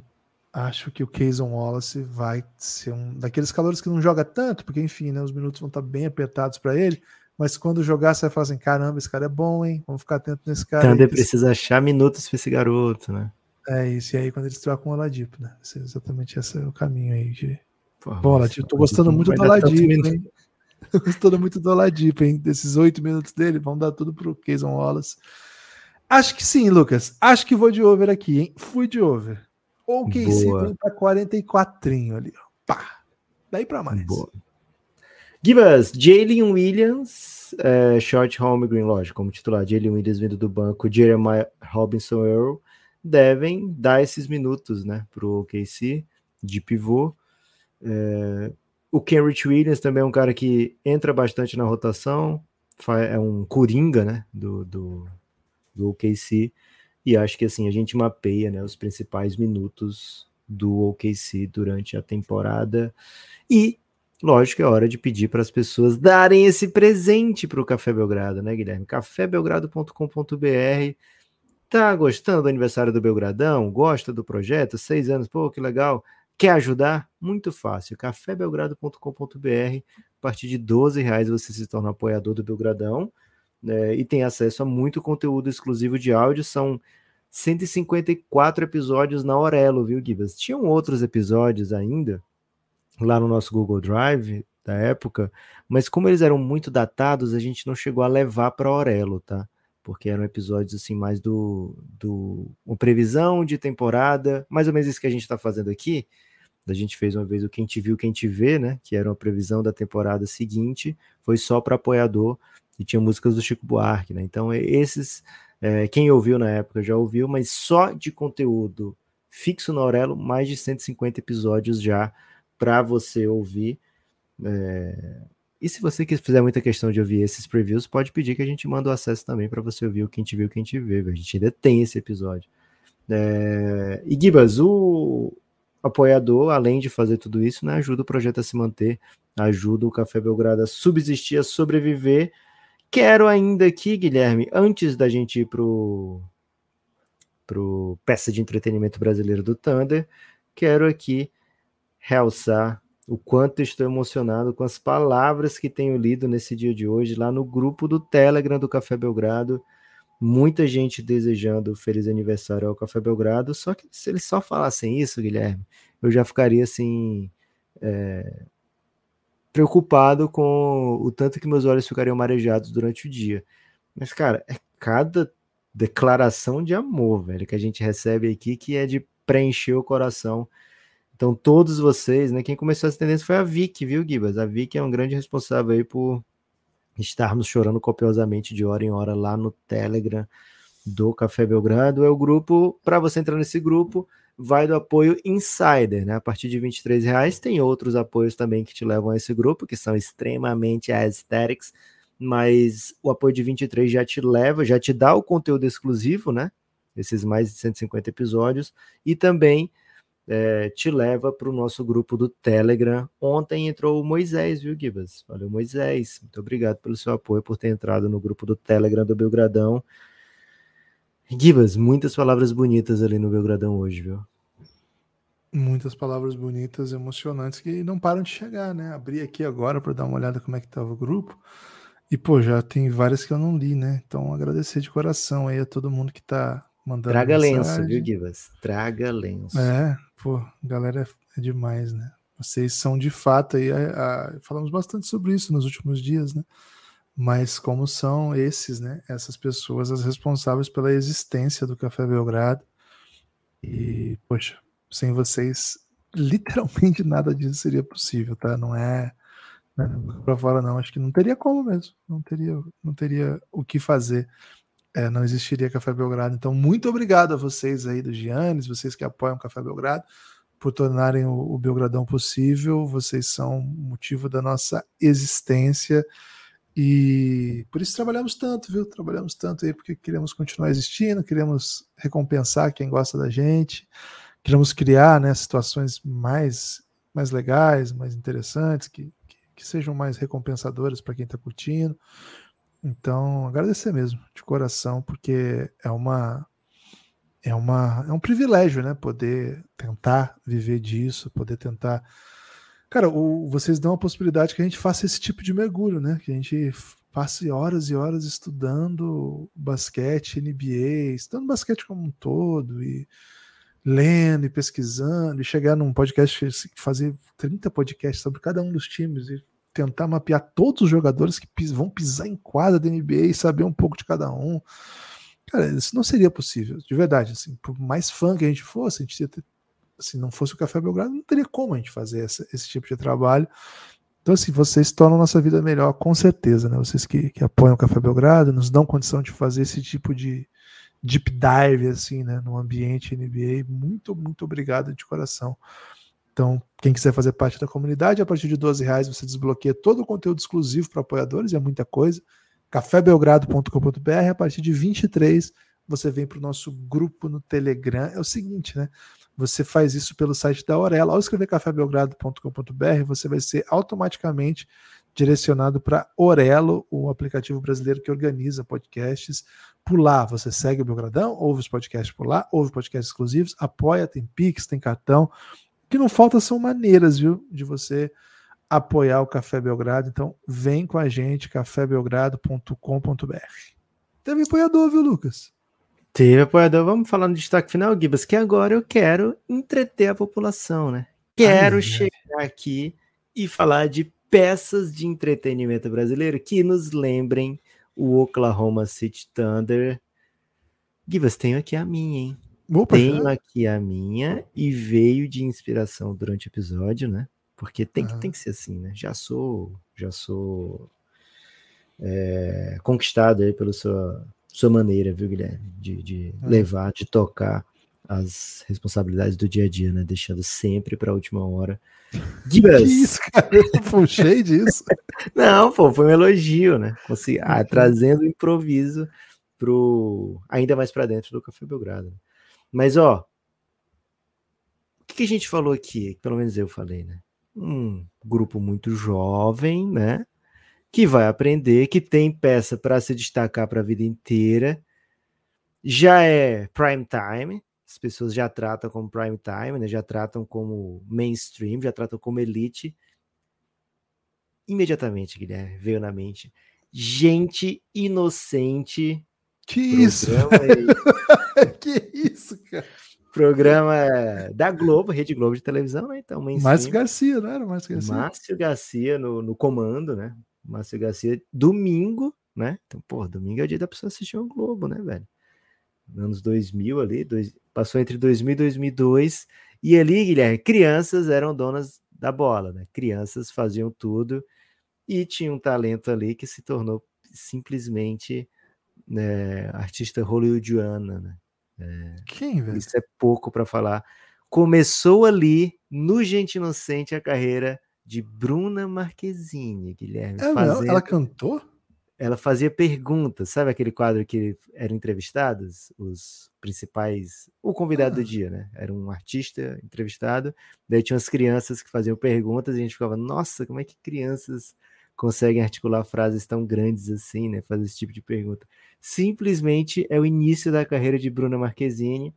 acho que o Kayson Wallace vai ser um daqueles calores que não joga tanto, porque enfim, né, os minutos vão estar tá bem apertados para ele. Mas quando jogar, você vai falar assim: caramba, esse cara é bom, hein? Vamos ficar atento nesse cara. Thunder precisa achar minutos para esse garoto, né? É isso, e aí quando eles trocam o Oladipo, né? Esse, exatamente esse é o caminho aí de. Porra, Bom, Oladipo, tô gostando muito do Oladipo, hein? Tô gostando muito do Oladipo, hein? Desses oito minutos dele, vão dar tudo pro Keyson Wallace. Acho que sim, Lucas. Acho que vou de over aqui, hein? Fui de over. Ou quem se vem pra 44 ali, ó. Pá! Daí pra mais. Boa. Give us Jalen Williams, é, short home green, lógico, como titular. Jalen Williams vindo do banco, Jeremiah Robinson Earl devem dar esses minutos né, para o OKC de pivô. É, o Kenrich Williams também é um cara que entra bastante na rotação, é um coringa né, do, do, do OKC, e acho que assim a gente mapeia né, os principais minutos do OKC durante a temporada. E, lógico, é hora de pedir para as pessoas darem esse presente para o Café Belgrado, né, Guilherme? cafébelgrado.com.br Tá gostando do aniversário do Belgradão? Gosta do projeto? Seis anos, pô, que legal. Quer ajudar? Muito fácil. cafébelgrado.com.br. A partir de 12 reais você se torna apoiador do Belgradão né, e tem acesso a muito conteúdo exclusivo de áudio. São 154 episódios na Aurelo, viu, Gibas? Tinham outros episódios ainda lá no nosso Google Drive da época, mas como eles eram muito datados, a gente não chegou a levar para Aurelo, tá? Porque eram episódios assim mais do, do uma previsão de temporada, mais ou menos isso que a gente está fazendo aqui. A gente fez uma vez o Quem Te Viu, Quem Te Vê, né? Que era uma previsão da temporada seguinte, foi só para apoiador e tinha músicas do Chico Buarque, né? Então, esses, é, quem ouviu na época já ouviu, mas só de conteúdo fixo no Aurelo, mais de 150 episódios já para você ouvir. É, e se você fizer muita questão de ouvir esses previews, pode pedir que a gente manda o acesso também para você ouvir o Quem Te Viu, Quem Te Vê. A gente ainda tem esse episódio. É... E Gibas, o apoiador, além de fazer tudo isso, né, ajuda o projeto a se manter, ajuda o Café Belgrado a subsistir, a sobreviver. Quero ainda aqui, Guilherme, antes da gente ir pro, pro peça de entretenimento brasileiro do Thunder, quero aqui realçar o quanto estou emocionado com as palavras que tenho lido nesse dia de hoje, lá no grupo do Telegram do Café Belgrado. Muita gente desejando feliz aniversário ao Café Belgrado, só que se eles só falassem isso, Guilherme, eu já ficaria assim. É, preocupado com o tanto que meus olhos ficariam marejados durante o dia. Mas, cara, é cada declaração de amor, velho, que a gente recebe aqui que é de preencher o coração então, todos vocês, né? Quem começou essa tendência foi a Vicky, viu, Gibas? A Vicky é um grande responsável aí por estarmos chorando copiosamente de hora em hora lá no Telegram. do Café Belgrado. É o grupo, para você entrar nesse grupo, vai do apoio Insider, né? A partir de 23 reais tem outros apoios também que te levam a esse grupo, que são extremamente aesthetics, mas o apoio de 23 já te leva, já te dá o conteúdo exclusivo, né? Esses mais de 150 episódios, e também é, te leva para o nosso grupo do Telegram. Ontem entrou o Moisés, viu, Gibas? Valeu, Moisés. Muito obrigado pelo seu apoio, por ter entrado no grupo do Telegram do Belgradão. Gibas, muitas palavras bonitas ali no Belgradão hoje, viu? Muitas palavras bonitas, emocionantes que não param de chegar, né? Abri aqui agora para dar uma olhada como é que estava o grupo. E, pô, já tem várias que eu não li, né? Então, agradecer de coração aí a todo mundo que tá mandando Traga mensagem. lenço, viu, Gibas? Traga lenço. É, pô, galera é, é demais, né? Vocês são de fato aí, a, a, falamos bastante sobre isso nos últimos dias, né? Mas como são esses, né? Essas pessoas as responsáveis pela existência do Café Belgrado. E, poxa, sem vocês, literalmente nada disso seria possível, tá? Não é né, para fora não, acho que não teria como mesmo, não teria, não teria o que fazer. É, não existiria Café Belgrado. Então, muito obrigado a vocês aí do Giannis, vocês que apoiam o Café Belgrado, por tornarem o, o Belgradão possível. Vocês são motivo da nossa existência e por isso trabalhamos tanto, viu? Trabalhamos tanto aí porque queremos continuar existindo, queremos recompensar quem gosta da gente queremos criar né, situações mais, mais legais, mais interessantes, que, que, que sejam mais recompensadoras para quem está curtindo. Então, agradecer mesmo, de coração, porque é uma é uma é um privilégio, né, poder tentar viver disso, poder tentar Cara, o, vocês dão a possibilidade que a gente faça esse tipo de mergulho, né? Que a gente passe horas e horas estudando basquete, NBA, estudando basquete como um todo e lendo e pesquisando e chegar num podcast, fazer 30 podcasts sobre cada um dos times e tentar mapear todos os jogadores que vão pisar em quadra da NBA e saber um pouco de cada um. Cara, isso não seria possível, de verdade. Assim, por mais fã que a gente fosse, a gente ter, não fosse o Café Belgrado, não teria como a gente fazer essa, esse tipo de trabalho. Então, assim, vocês tornam nossa vida melhor, com certeza, né? Vocês que, que apoiam o Café Belgrado, nos dão condição de fazer esse tipo de, deep dive assim, né, no ambiente NBA. Muito, muito obrigado de coração. Então, quem quiser fazer parte da comunidade, a partir de 12 reais você desbloqueia todo o conteúdo exclusivo para apoiadores, é muita coisa. cafébelgrado.com.br, a partir de 23 você vem para o nosso grupo no Telegram. É o seguinte, né? Você faz isso pelo site da Aurela. Ao escrever cafébelgrado.com.br, você vai ser automaticamente direcionado para Orelo, o aplicativo brasileiro que organiza podcasts. Por lá, você segue o Belgradão, ouve os podcasts por lá, ouve podcasts exclusivos, apoia, tem Pix, tem cartão. O que não falta são maneiras, viu, de você apoiar o Café Belgrado. Então, vem com a gente, cafébelgrado.com.br. Teve apoiador, viu, Lucas? Teve apoiador. Vamos falar no destaque final, Gibas, que agora eu quero entreter a população, né? Quero Ai, chegar aqui e falar de peças de entretenimento brasileiro que nos lembrem o Oklahoma City Thunder. Givas, tenho aqui a minha, hein? Opa, tenho já? aqui a minha e veio de inspiração durante o episódio, né? Porque tem que, tem que ser assim, né? Já sou, já sou é, conquistado aí pela sua, sua maneira, viu, Guilherme? De, de ah. levar, de tocar as responsabilidades do dia a dia, né? Deixando sempre para a última hora. Gibas. Que isso, cara? Puxei disso. Não, pô, foi um elogio, né? Consegui, ah, uhum. trazendo improviso pro ainda mais para dentro do Café Belgrado. Mas ó, o que, que a gente falou aqui? Pelo menos eu falei, né? Um grupo muito jovem, né? Que vai aprender, que tem peça para se destacar para a vida inteira. Já é prime time, as pessoas já tratam como prime time, né? já tratam como mainstream, já tratam como elite. Imediatamente, Guilherme, veio na mente. Gente inocente. Que isso? que isso, cara? Programa da Globo, Rede Globo de televisão, né? Então, Márcio Garcia, não era Márcio Garcia? Márcio Garcia no, no comando, né? Márcio Garcia, domingo, né? Então, pô, domingo é o dia da pessoa assistir o Globo, né, velho? anos 2000 ali, dois, passou entre 2000 e 2002, e ali, Guilherme, crianças eram donas da bola, né? Crianças faziam tudo e tinha um talento ali que se tornou simplesmente né, artista hollywoodiana, né? É, Quem, velho? isso é pouco para falar. Começou ali, no Gente Inocente, a carreira de Bruna Marquezine, Guilherme. É, fazendo- ela cantou? ela fazia perguntas, sabe aquele quadro que eram entrevistados, os principais, o convidado do Ah. dia, né? Era um artista entrevistado, daí tinha umas crianças que faziam perguntas e a gente ficava, nossa, como é que crianças conseguem articular frases tão grandes assim, né? Fazer esse tipo de pergunta. Simplesmente é o início da carreira de Bruna Marquezine.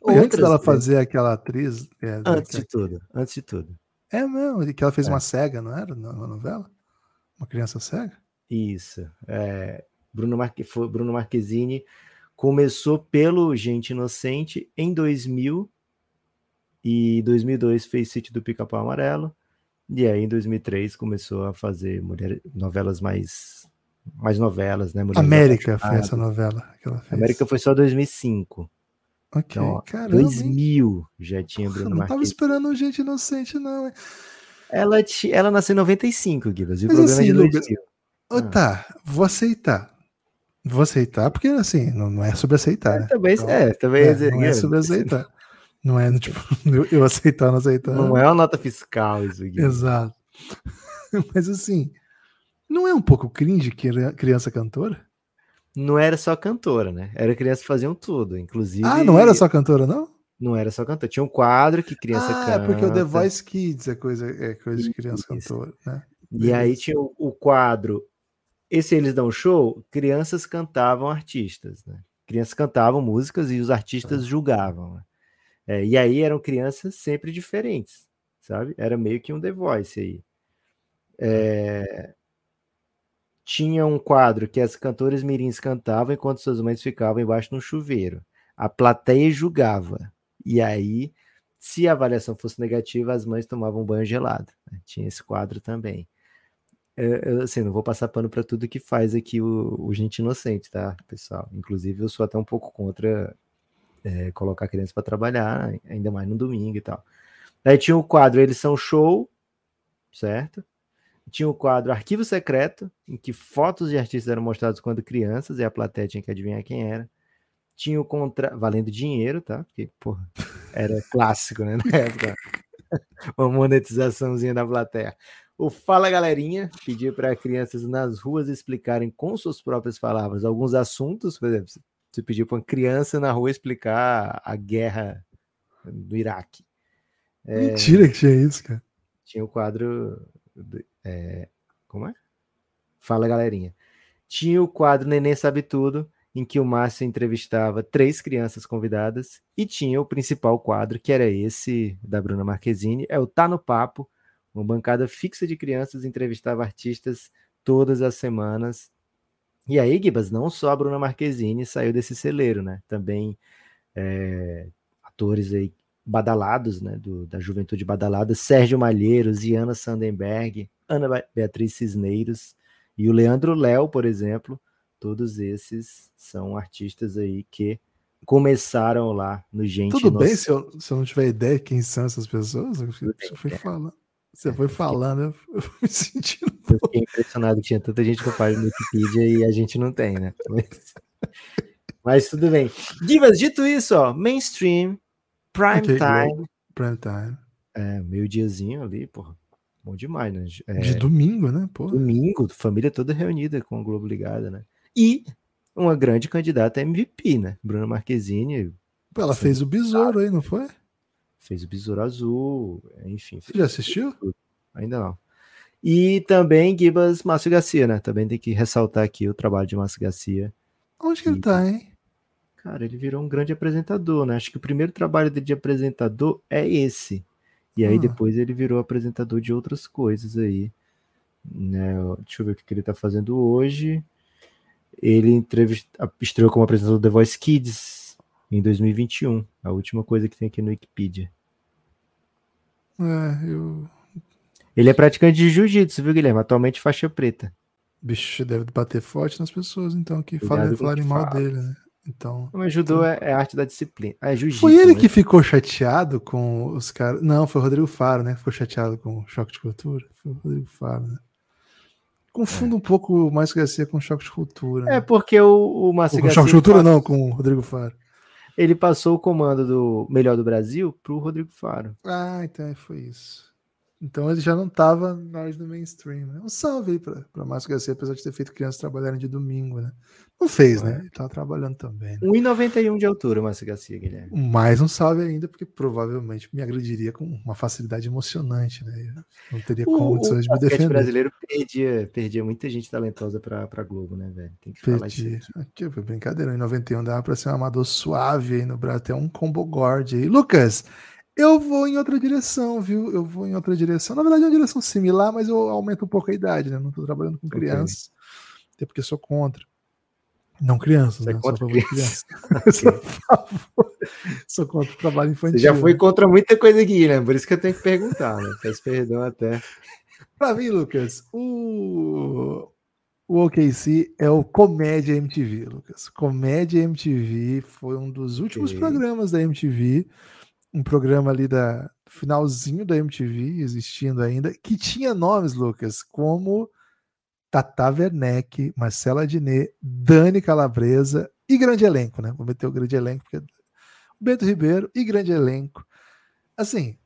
Foi antes Outras dela fazer aquela atriz. É, Antes daquela- de tudo, antes de tudo. é mesmo, que ela fez É. uma cega, não era? Na, novela? Uma criança cega? Isso. É, Bruno, Marque, Bruno Marquezine começou pelo Gente Inocente em 2000 e 2002 fez Sítio do Pica-Pau Amarelo e aí em 2003 começou a fazer mulher, novelas mais mais novelas, né? Mulheres América foi essa novela que ela fez. América foi só 2005. Ok, Então, ó, caramba. hein? 2000 já tinha Porra, Bruno não tava esperando gente inocente, não. hein? Ela, ti- ela nasceu em 95, Gibas, e o programa é assim, de Lucas, 2000. Ô, Ah. Tá, vou aceitar. Vou aceitar, porque assim, não, não é sobre aceitar, né? Também, Então, é, também É, é, não é sobre aceitar. Não é tipo, eu, eu aceitar ou não aceitar. Não é uma nota fiscal isso aqui. Exato. Mas assim, não é um pouco cringe que criança cantora? Não era só cantora, né? Era crianças que faziam tudo, inclusive. Ah, não era só cantora, não? Não era só cantora. Tinha um quadro que criança ah, canta. é porque o The Voice Kids é coisa, é coisa de criança Isso. cantora, né? E aí Beleza. tinha o, o quadro. Esse eles dão show, crianças cantavam artistas, né? Crianças cantavam músicas e os artistas julgavam. né? É, e aí eram crianças sempre diferentes, sabe? Era meio que um The Voice aí. É, Tinha um quadro que as cantoras mirins cantavam enquanto suas mães ficavam embaixo de um chuveiro. A plateia julgava. E aí, se a avaliação fosse negativa, as mães tomavam banho gelado. né? Tinha esse quadro também. Eu, eu, assim, não vou passar pano para tudo que faz aqui o, o Gente Inocente, tá, pessoal? Inclusive, eu sou até um pouco contra é, colocar criança para trabalhar, ainda mais no domingo e tal. Aí tinha o quadro Eles São Show, certo? Tinha o quadro Arquivo Secreto, em que fotos de artistas eram mostrados quando crianças e a plateia tinha que adivinhar quem era. Tinha o contra... valendo dinheiro, tá? Porque, porra, era clássico, né? Na época. Uma monetizaçãozinha da plateia. O Fala Galerinha pediu para crianças nas ruas explicarem com suas próprias palavras alguns assuntos. Por exemplo, você pediu para uma criança na rua explicar a guerra do Iraque. É, Mentira que tinha isso, cara. tinha o quadro. é, como é? Fala Galerinha. Tinha o quadro Neném Sabe Tudo, em que o Márcio entrevistava três crianças convidadas, e tinha o principal quadro, que era esse da Bruna Marquezine, é o Tá no Papo, uma bancada fixa de crianças entrevistava artistas todas as semanas. E aí, Gibas, não só a Bruna Marquezine saiu desse celeiro, né? Também é, atores aí badalados, né? Do, da juventude badalada, Sérgio Malheiros, Iana Sandenberg, Ana Beatriz Cisneiros e o Leandro Léo, por exemplo. Todos esses são artistas aí que começaram lá no Gente Tudo bem se eu, se eu não tiver ideia quem são essas pessoas? Você bem, foi é. falando. Você É, foi fiquei- falando, eu me sentindo. Eu fiquei impressionado que tinha tanta gente página no Wikipedia e a gente não tem, né? Mas, mas tudo bem. Divas, dito isso, ó, mainstream, prime Ok, time, Prime time. é, meio diazinho ali, porra, bom demais, né? É, De domingo, né? Pô. domingo, família toda reunida com o Globo ligada, né? E uma grande candidata a MVP, né? Bruna Marquezine Pô, Ela fez o besouro aí, não foi? Fez o Besouro Azul, enfim. Você já assistiu? Ainda não. E também Gibas Márcio Garcia, né? Também tem que ressaltar aqui o trabalho de Márcio Garcia. Onde que ele tá, hein? Cara, ele virou um grande apresentador, né? Acho que o primeiro trabalho dele de apresentador é esse. E aí Ah. depois ele virou apresentador de outras coisas aí. Né? Deixa eu ver o que que ele tá fazendo hoje. Ele entrevist... estreou como apresentador do The Voice Kids em 2021. A última coisa que tem aqui no Wikipedia. É, eu. Ele é praticante de jiu-jitsu, viu, Guilherme? Atualmente faixa preta. Bicho, deve bater forte nas pessoas, então, que com falarem que mal fala. dele, né? Então. Mas judô é, é arte da disciplina. É. Foi ele né? que ficou chateado com os caras. Não, foi o Rodrigo Faro, né? Ficou chateado com o choque de cultura. Foi o Rodrigo Faro, né? confundo um pouco o Márcio Garcia com o Choque de Cultura. É né? porque o, o Márcio com o Garcia. Choque de Cultura passa- não, com o Rodrigo Faro. Ele passou o comando do Melhor do Brasil pro Rodrigo Faro. Ah, então foi isso. Então ele já não tava na hora do mainstream, né? Um salve aí pra Márcio Garcia, apesar de ter feito crianças trabalharem de domingo, né? Não fez, né? Ele tava trabalhando também. Né? 1,91 de altura, o Márcio Garcia, Guilherme. Mais um salve ainda, porque provavelmente me agrediria com uma facilidade emocionante, né? Eu não teria O, o condições de me defender. brasileiro perdia, perdia muita gente talentosa pra Globo, né, velho? Tem que falar isso. Perdi. aqui. Aqui foi brincadeira. Em 91 dava pra ser um amador suave aí no Brasil, até um combo guard aí. Lucas, eu vou em outra direção, viu? Eu vou em outra direção. Na verdade, é uma direção similar, mas eu aumento um pouco a idade, né? Não tô trabalhando com crianças, até porque sou contra. Não crianças, Você é né? contra sou crianças. sou, contra o trabalho infantil. Você já foi contra muita coisa aqui, né? Por isso que eu tenho que perguntar, né? Peço perdão até. Pra mim, Lucas, o, o OKC é o Comédia MTV, Lucas. Comédia MTV foi um dos últimos Ok. programas da MTV, um programa ali da finalzinho da MTV, existindo ainda, que tinha nomes, Lucas, como Tata Werneck, Marcela Diné, Dani Calabresa e grande elenco, né? Vou meter o grande elenco, porque Bento Ribeiro e grande elenco. Assim,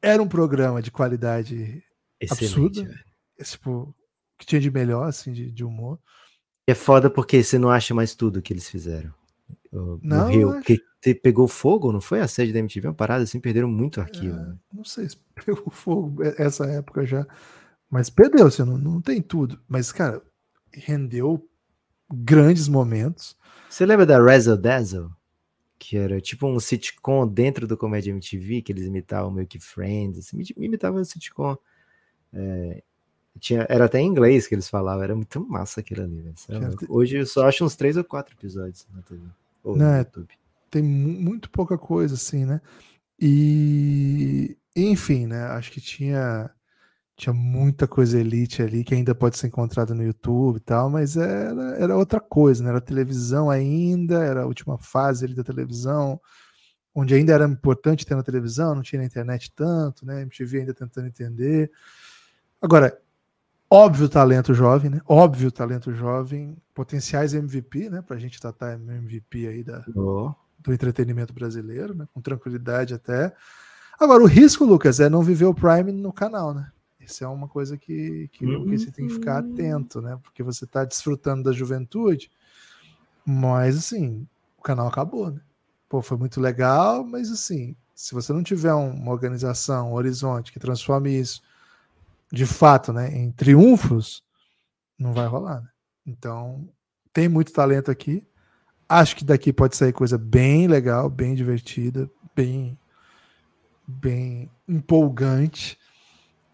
era um programa de qualidade Excelente, Absurdo. velho. tipo, o que tinha de melhor, assim, de, de humor. E é foda porque você não acha mais tudo que eles fizeram. Não, no Rio. eu acho. Porque pegou fogo, não foi? A sede da MTV, uma parada assim, perderam muito arquivo. É, né? não sei se pegou fogo essa época já, mas perdeu, você não, não tem tudo. Mas, cara, rendeu grandes momentos. Você lembra da Razzle Dazzle? Que era tipo um sitcom dentro do Comédia MTV, que eles imitavam meio que Friends, assim, imi- imitavam o sitcom. É, tinha, era até em inglês que eles falavam, era muito massa aquilo ali, é Hoje eu só acho uns três ou quatro episódios na TV. Ou Não, no YouTube. Tem mu- muito pouca coisa, assim, né? E, enfim, né? Acho que tinha, tinha muita coisa elite ali que ainda pode ser encontrada no YouTube e tal, mas era, era outra coisa, né? Era televisão ainda, era a última fase ali da televisão, onde ainda era importante ter na televisão, não tinha na internet tanto, né? MTV ainda tentando entender. Agora, óbvio talento jovem, né? Óbvio talento jovem, potenciais MVP, né? Pra gente tratar MVP aí da, Ó, do entretenimento brasileiro, né? Com tranquilidade até. Agora, o risco, Lucas, é não viver o Prime no canal, né? Isso é uma coisa que, que, Hum. que você tem que ficar atento, né? Porque você está desfrutando da juventude, mas assim, o canal acabou, né? Pô, foi muito legal, mas assim, se você não tiver um- uma organização, um horizonte que transforme isso de fato, né, em triunfos, não vai rolar, né? Então, tem muito talento aqui. Acho que daqui pode sair coisa bem legal, bem divertida, bem bem empolgante.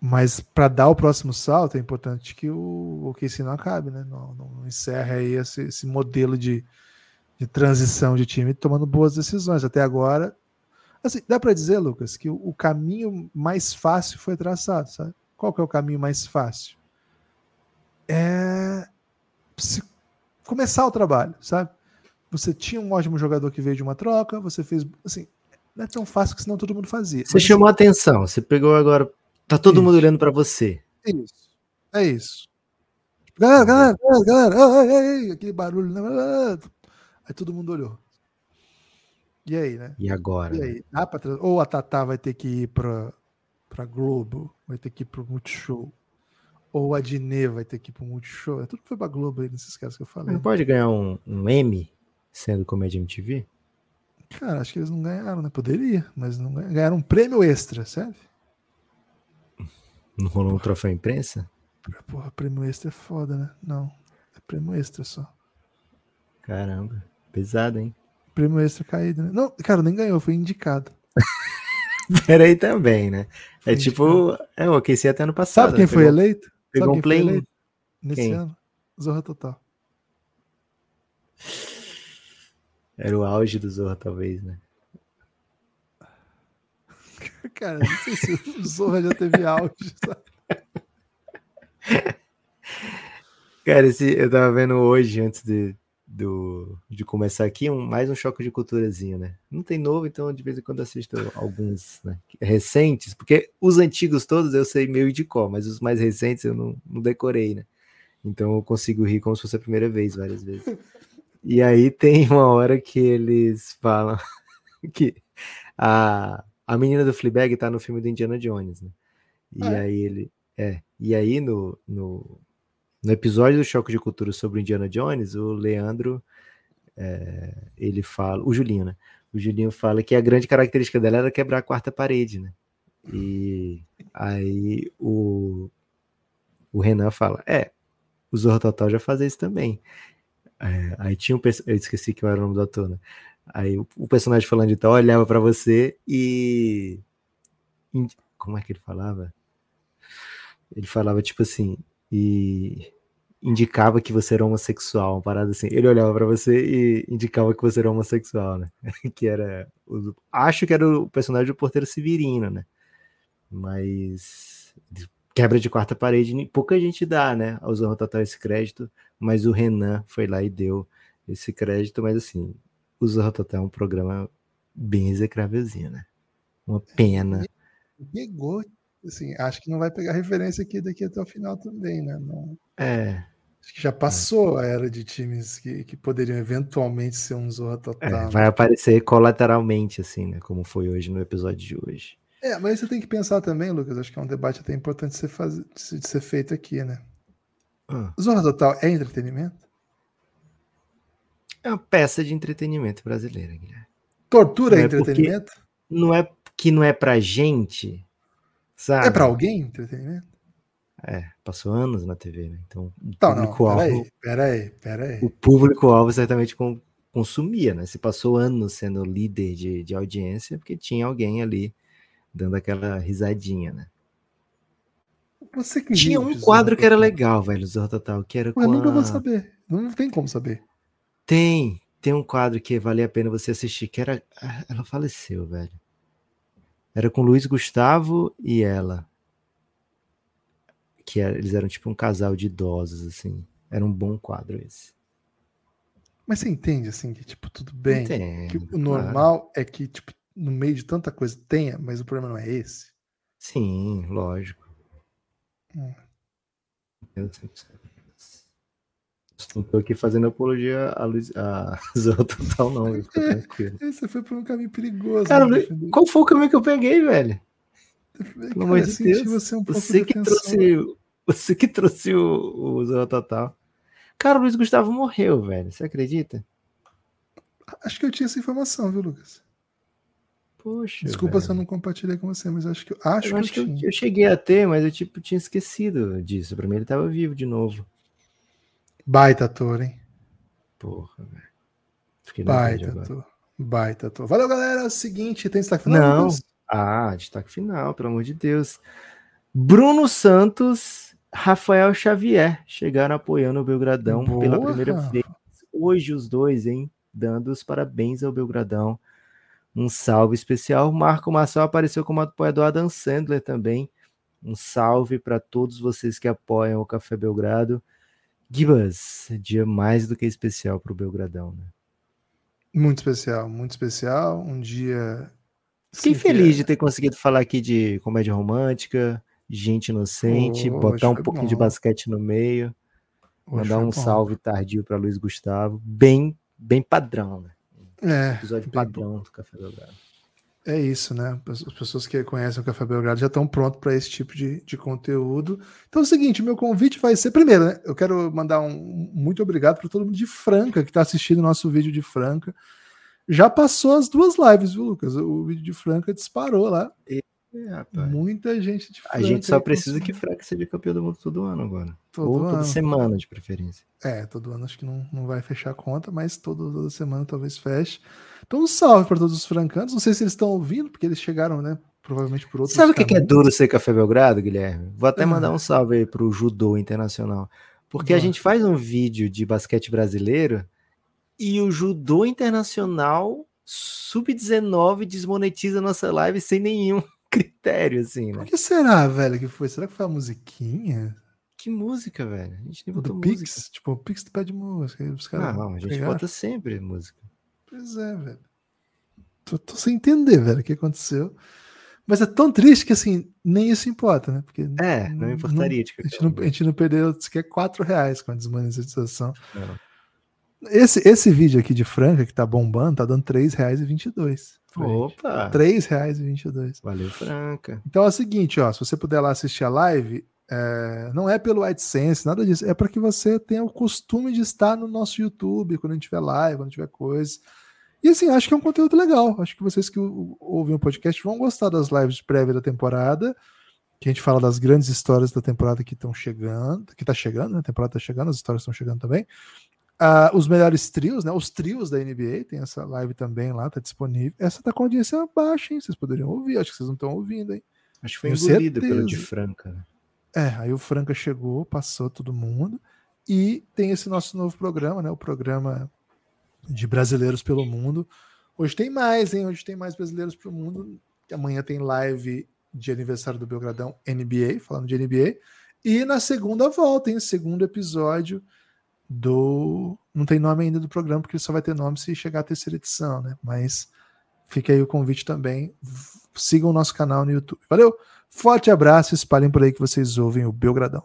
Mas para dar o próximo salto é importante que o OKC não acabe, né? Não, não, não encerre aí esse, esse modelo de, de transição de time tomando boas decisões. Até agora, assim, dá para dizer, Lucas, que o, o caminho mais fácil foi traçado, sabe? Qual que é o caminho mais fácil? É começar o trabalho, sabe? Você tinha um ótimo jogador que veio de uma troca, você fez, assim, não é tão fácil que senão todo mundo fazia. Você Mas, chamou a atenção, você pegou agora. Tá todo Isso. mundo olhando pra você. É isso. É isso. Galera, galera, galera, galera, ei, ei, ei, aquele barulho. né? Aí todo mundo olhou. E aí, né? E agora? E aí? Dá pra Ou a Tatá vai ter que ir pra, pra Globo, vai ter que ir pro Multishow. Ou a Dinê vai ter que ir pro Multishow. É tudo que foi pra Globo aí nesses casos que eu falei. Não pode ganhar um, um M sendo comédia MTV? Cara, acho que eles não ganharam, né? Poderia, mas não ganharam. Ganharam um prêmio extra, serve? Não rolou um troféu imprensa? Porra, prêmio extra é foda, né? Não. É prêmio extra só. Caramba, pesado, hein? Prêmio extra caído, né? Não, cara, nem ganhou, foi indicado. Peraí também, né? É tipo, é o aqueci até ano passado. Sabe quem né? foi eleito? Pegou Sabe um play. eleito nesse Quem? ano? Zorra Total. Era o auge do Zorra, talvez, né? Cara, não sei se o Zorra já teve auge, sabe? Cara, esse, eu tava vendo hoje, antes de, do, de começar aqui, um, mais um choque de culturazinho, né? Não tem novo, então de vez em quando assisto alguns né, recentes, porque os antigos todos eu sei meio de cor, mas os mais recentes eu não, não decorei, né? Então eu consigo rir como se fosse a primeira vez, várias vezes. E aí tem uma hora que eles falam que a, a menina do Fleabag tá no filme do Indiana Jones, né? E ah, é? aí ele. É. E aí no, no, no, episódio do Choque de Cultura sobre Indiana Jones, o Leandro. É, ele fala. O Julinho, né? O Julinho fala que a grande característica dela era quebrar a quarta parede, né? E aí o, o Renan fala: É, o Zorro Total já fazia isso também. É, aí tinha um. Eu esqueci que era o nome do ator, né? Aí o, o personagem falando de tal olhava para você e. Como é que ele falava? Ele falava tipo assim. E indicava que você era homossexual, uma parada assim. Ele olhava para você e indicava que você era homossexual, né? que era. Acho que era o personagem do Porteiro Severino, né? Mas. Quebra de quarta parede, pouca gente dá, né? Ao Zorro Total esse crédito, mas o Renan foi lá e deu esse crédito, mas assim, o Zorro Total é um programa bem execrávelzinho, né? Uma pena. Pegou, assim, acho que não vai pegar referência aqui daqui até o final também, né? Não... É. Acho que já passou é. a era de times que, que poderiam eventualmente ser um Zorra Total. É, vai aparecer colateralmente, assim, né? Como foi hoje no episódio de hoje. É, mas você tem que pensar também, Lucas, acho que é um debate até importante de ser, faz... de ser feito aqui, né? Ah. Zorra Total é entretenimento? É uma peça de entretenimento brasileira, Guilherme. Tortura não é entretenimento? Não é que não é pra gente, sabe? É pra alguém entretenimento? É, passou anos na TV, né? Então, o então, público-alvo. Peraí, peraí, O público-alvo certamente consumia, né? Se passou anos sendo líder de, de audiência, porque tinha alguém ali dando aquela risadinha, né? Você que Tinha um quadro que era legal, velho, Zorro Total, que era Mas com nunca a... vou saber. Não tem como saber. Tem, tem um quadro que vale a pena você assistir, que era. Ah, ela faleceu, velho. Era com Luiz Gustavo e ela. Que era, eles eram tipo um casal de idosos, assim. Era um bom quadro esse. Mas você entende, assim, que, tipo, tudo bem. Entendo, o normal claro. é que, tipo, no meio de tanta coisa tenha, mas o problema não é esse. Sim, lógico. Hum. Eu 100%. Não tô aqui fazendo apologia a, Luiz, a Zorro Total, não. É, você foi por um caminho perigoso. Cara, né, qual foi o caminho que eu peguei, velho? Pelo amor de Deus. Você, um você que trouxe, você que trouxe o, o Zorro Total. Cara, o Luiz Gustavo morreu, velho. Você acredita? Acho que eu tinha essa informação, viu, Lucas? Poxa. Desculpa velho. se eu não compartilhei com você, mas acho que acho eu que, acho eu, que eu, eu, cheguei a ter, mas eu tipo tinha esquecido disso. Para mim ele tava vivo de novo. Baita ator, hein? Porra, velho. Baita ator. Baita ator. Valeu, galera. É o seguinte, tem destaque final? Não. Ah, destaque final, pelo amor de Deus. Bruno Santos, Rafael Xavier chegaram apoiando o Belgradão Boa, pela primeira vez. Hoje os dois, hein? Dando os parabéns ao Belgradão. Um salve especial. Marco Marçal apareceu como apoiador Adam Sandler também. Um salve para todos vocês que apoiam o Café Belgrado. Gibas, dia mais do que especial para o Belgradão, né? Muito especial, muito especial. Um dia. Fiquei feliz é... de ter conseguido falar aqui de comédia romântica, gente inocente, oh, botar um pouquinho bom. de basquete no meio, mandar um bom. salve tardio para Luiz Gustavo, bem, bem padrão, né? É, episódio padrão bom. do Café Belgrado. É isso, né? As pessoas que conhecem o Café Belgrado já estão prontos para esse tipo de, de conteúdo. Então é o seguinte, meu convite vai ser. Primeiro, né? Eu quero mandar um muito obrigado para todo mundo de Franca que está assistindo o nosso vídeo de Franca. Já passou as duas lives, viu, Lucas? O vídeo de Franca disparou lá. E é, Muita gente de Franca. A gente só precisa que Franca seja campeão do mundo todo ano agora. Todo Ou ano. toda semana, de preferência. É, todo ano acho que não, não vai fechar a conta, mas toda, toda semana talvez feche. Então, um salve para todos os francanos. Não sei se eles estão ouvindo, porque eles chegaram, né? Provavelmente por outros. Sabe o que, é duro ser Café Belgrado, Guilherme? Vou até mandar um salve aí pro Judô Internacional. Porque Boa. a gente faz um vídeo de basquete brasileiro e o Judô Internacional Sub-19 desmonetiza nossa live sem nenhum critério, assim, né? Por que será, velho, que foi? Será que foi a musiquinha? Que música, velho? A gente nem botou Do música. Pix? Tipo, o Pix pede música. Os caras não, a gente pegaram. bota sempre música. Pois é, velho. Tô, tô, sem entender, velho, o que aconteceu. Mas é tão triste que assim, nem isso importa, né? Porque é, não importaria. Não, a, gente não, a gente não perdeu sequer 4 reais com a desmonetização. Esse, esse vídeo aqui de Franca, que tá bombando, tá dando R$ 3,22. Opa! R$ 3,22. Valeu, Franca. Então é o seguinte, ó, se você puder lá assistir a live, é, não é pelo AdSense, nada disso, é para que você tenha o costume de estar no nosso YouTube, quando a gente tiver live, quando tiver coisa. E assim, acho que é um conteúdo legal. Acho que vocês que ouvem o podcast vão gostar das lives prévias da temporada, que a gente fala das grandes histórias da temporada que estão chegando, que está chegando, né? A temporada está chegando, as histórias estão chegando também. Uh, os melhores trios, né? Os trios da NBA, tem essa live também lá, tá disponível. Essa tá com audiência baixa, hein? Vocês poderiam ouvir, acho que vocês não estão ouvindo, hein? Acho que foi engolido pelo de Franca. Né? É, aí o Franca chegou, passou todo mundo. E tem esse nosso novo programa, né? O programa de brasileiros pelo mundo. Hoje tem mais, hein? Hoje tem mais brasileiros pelo mundo. Amanhã tem live de aniversário do Belgradão NBA, falando de NBA. E na segunda volta, hein? Segundo episódio do. Não tem nome ainda do programa, porque só vai ter nome se chegar a terceira edição, né? Mas fica aí o convite também. Sigam o nosso canal no YouTube. Valeu! Forte abraço, espalhem por aí que vocês ouvem o Belgradão.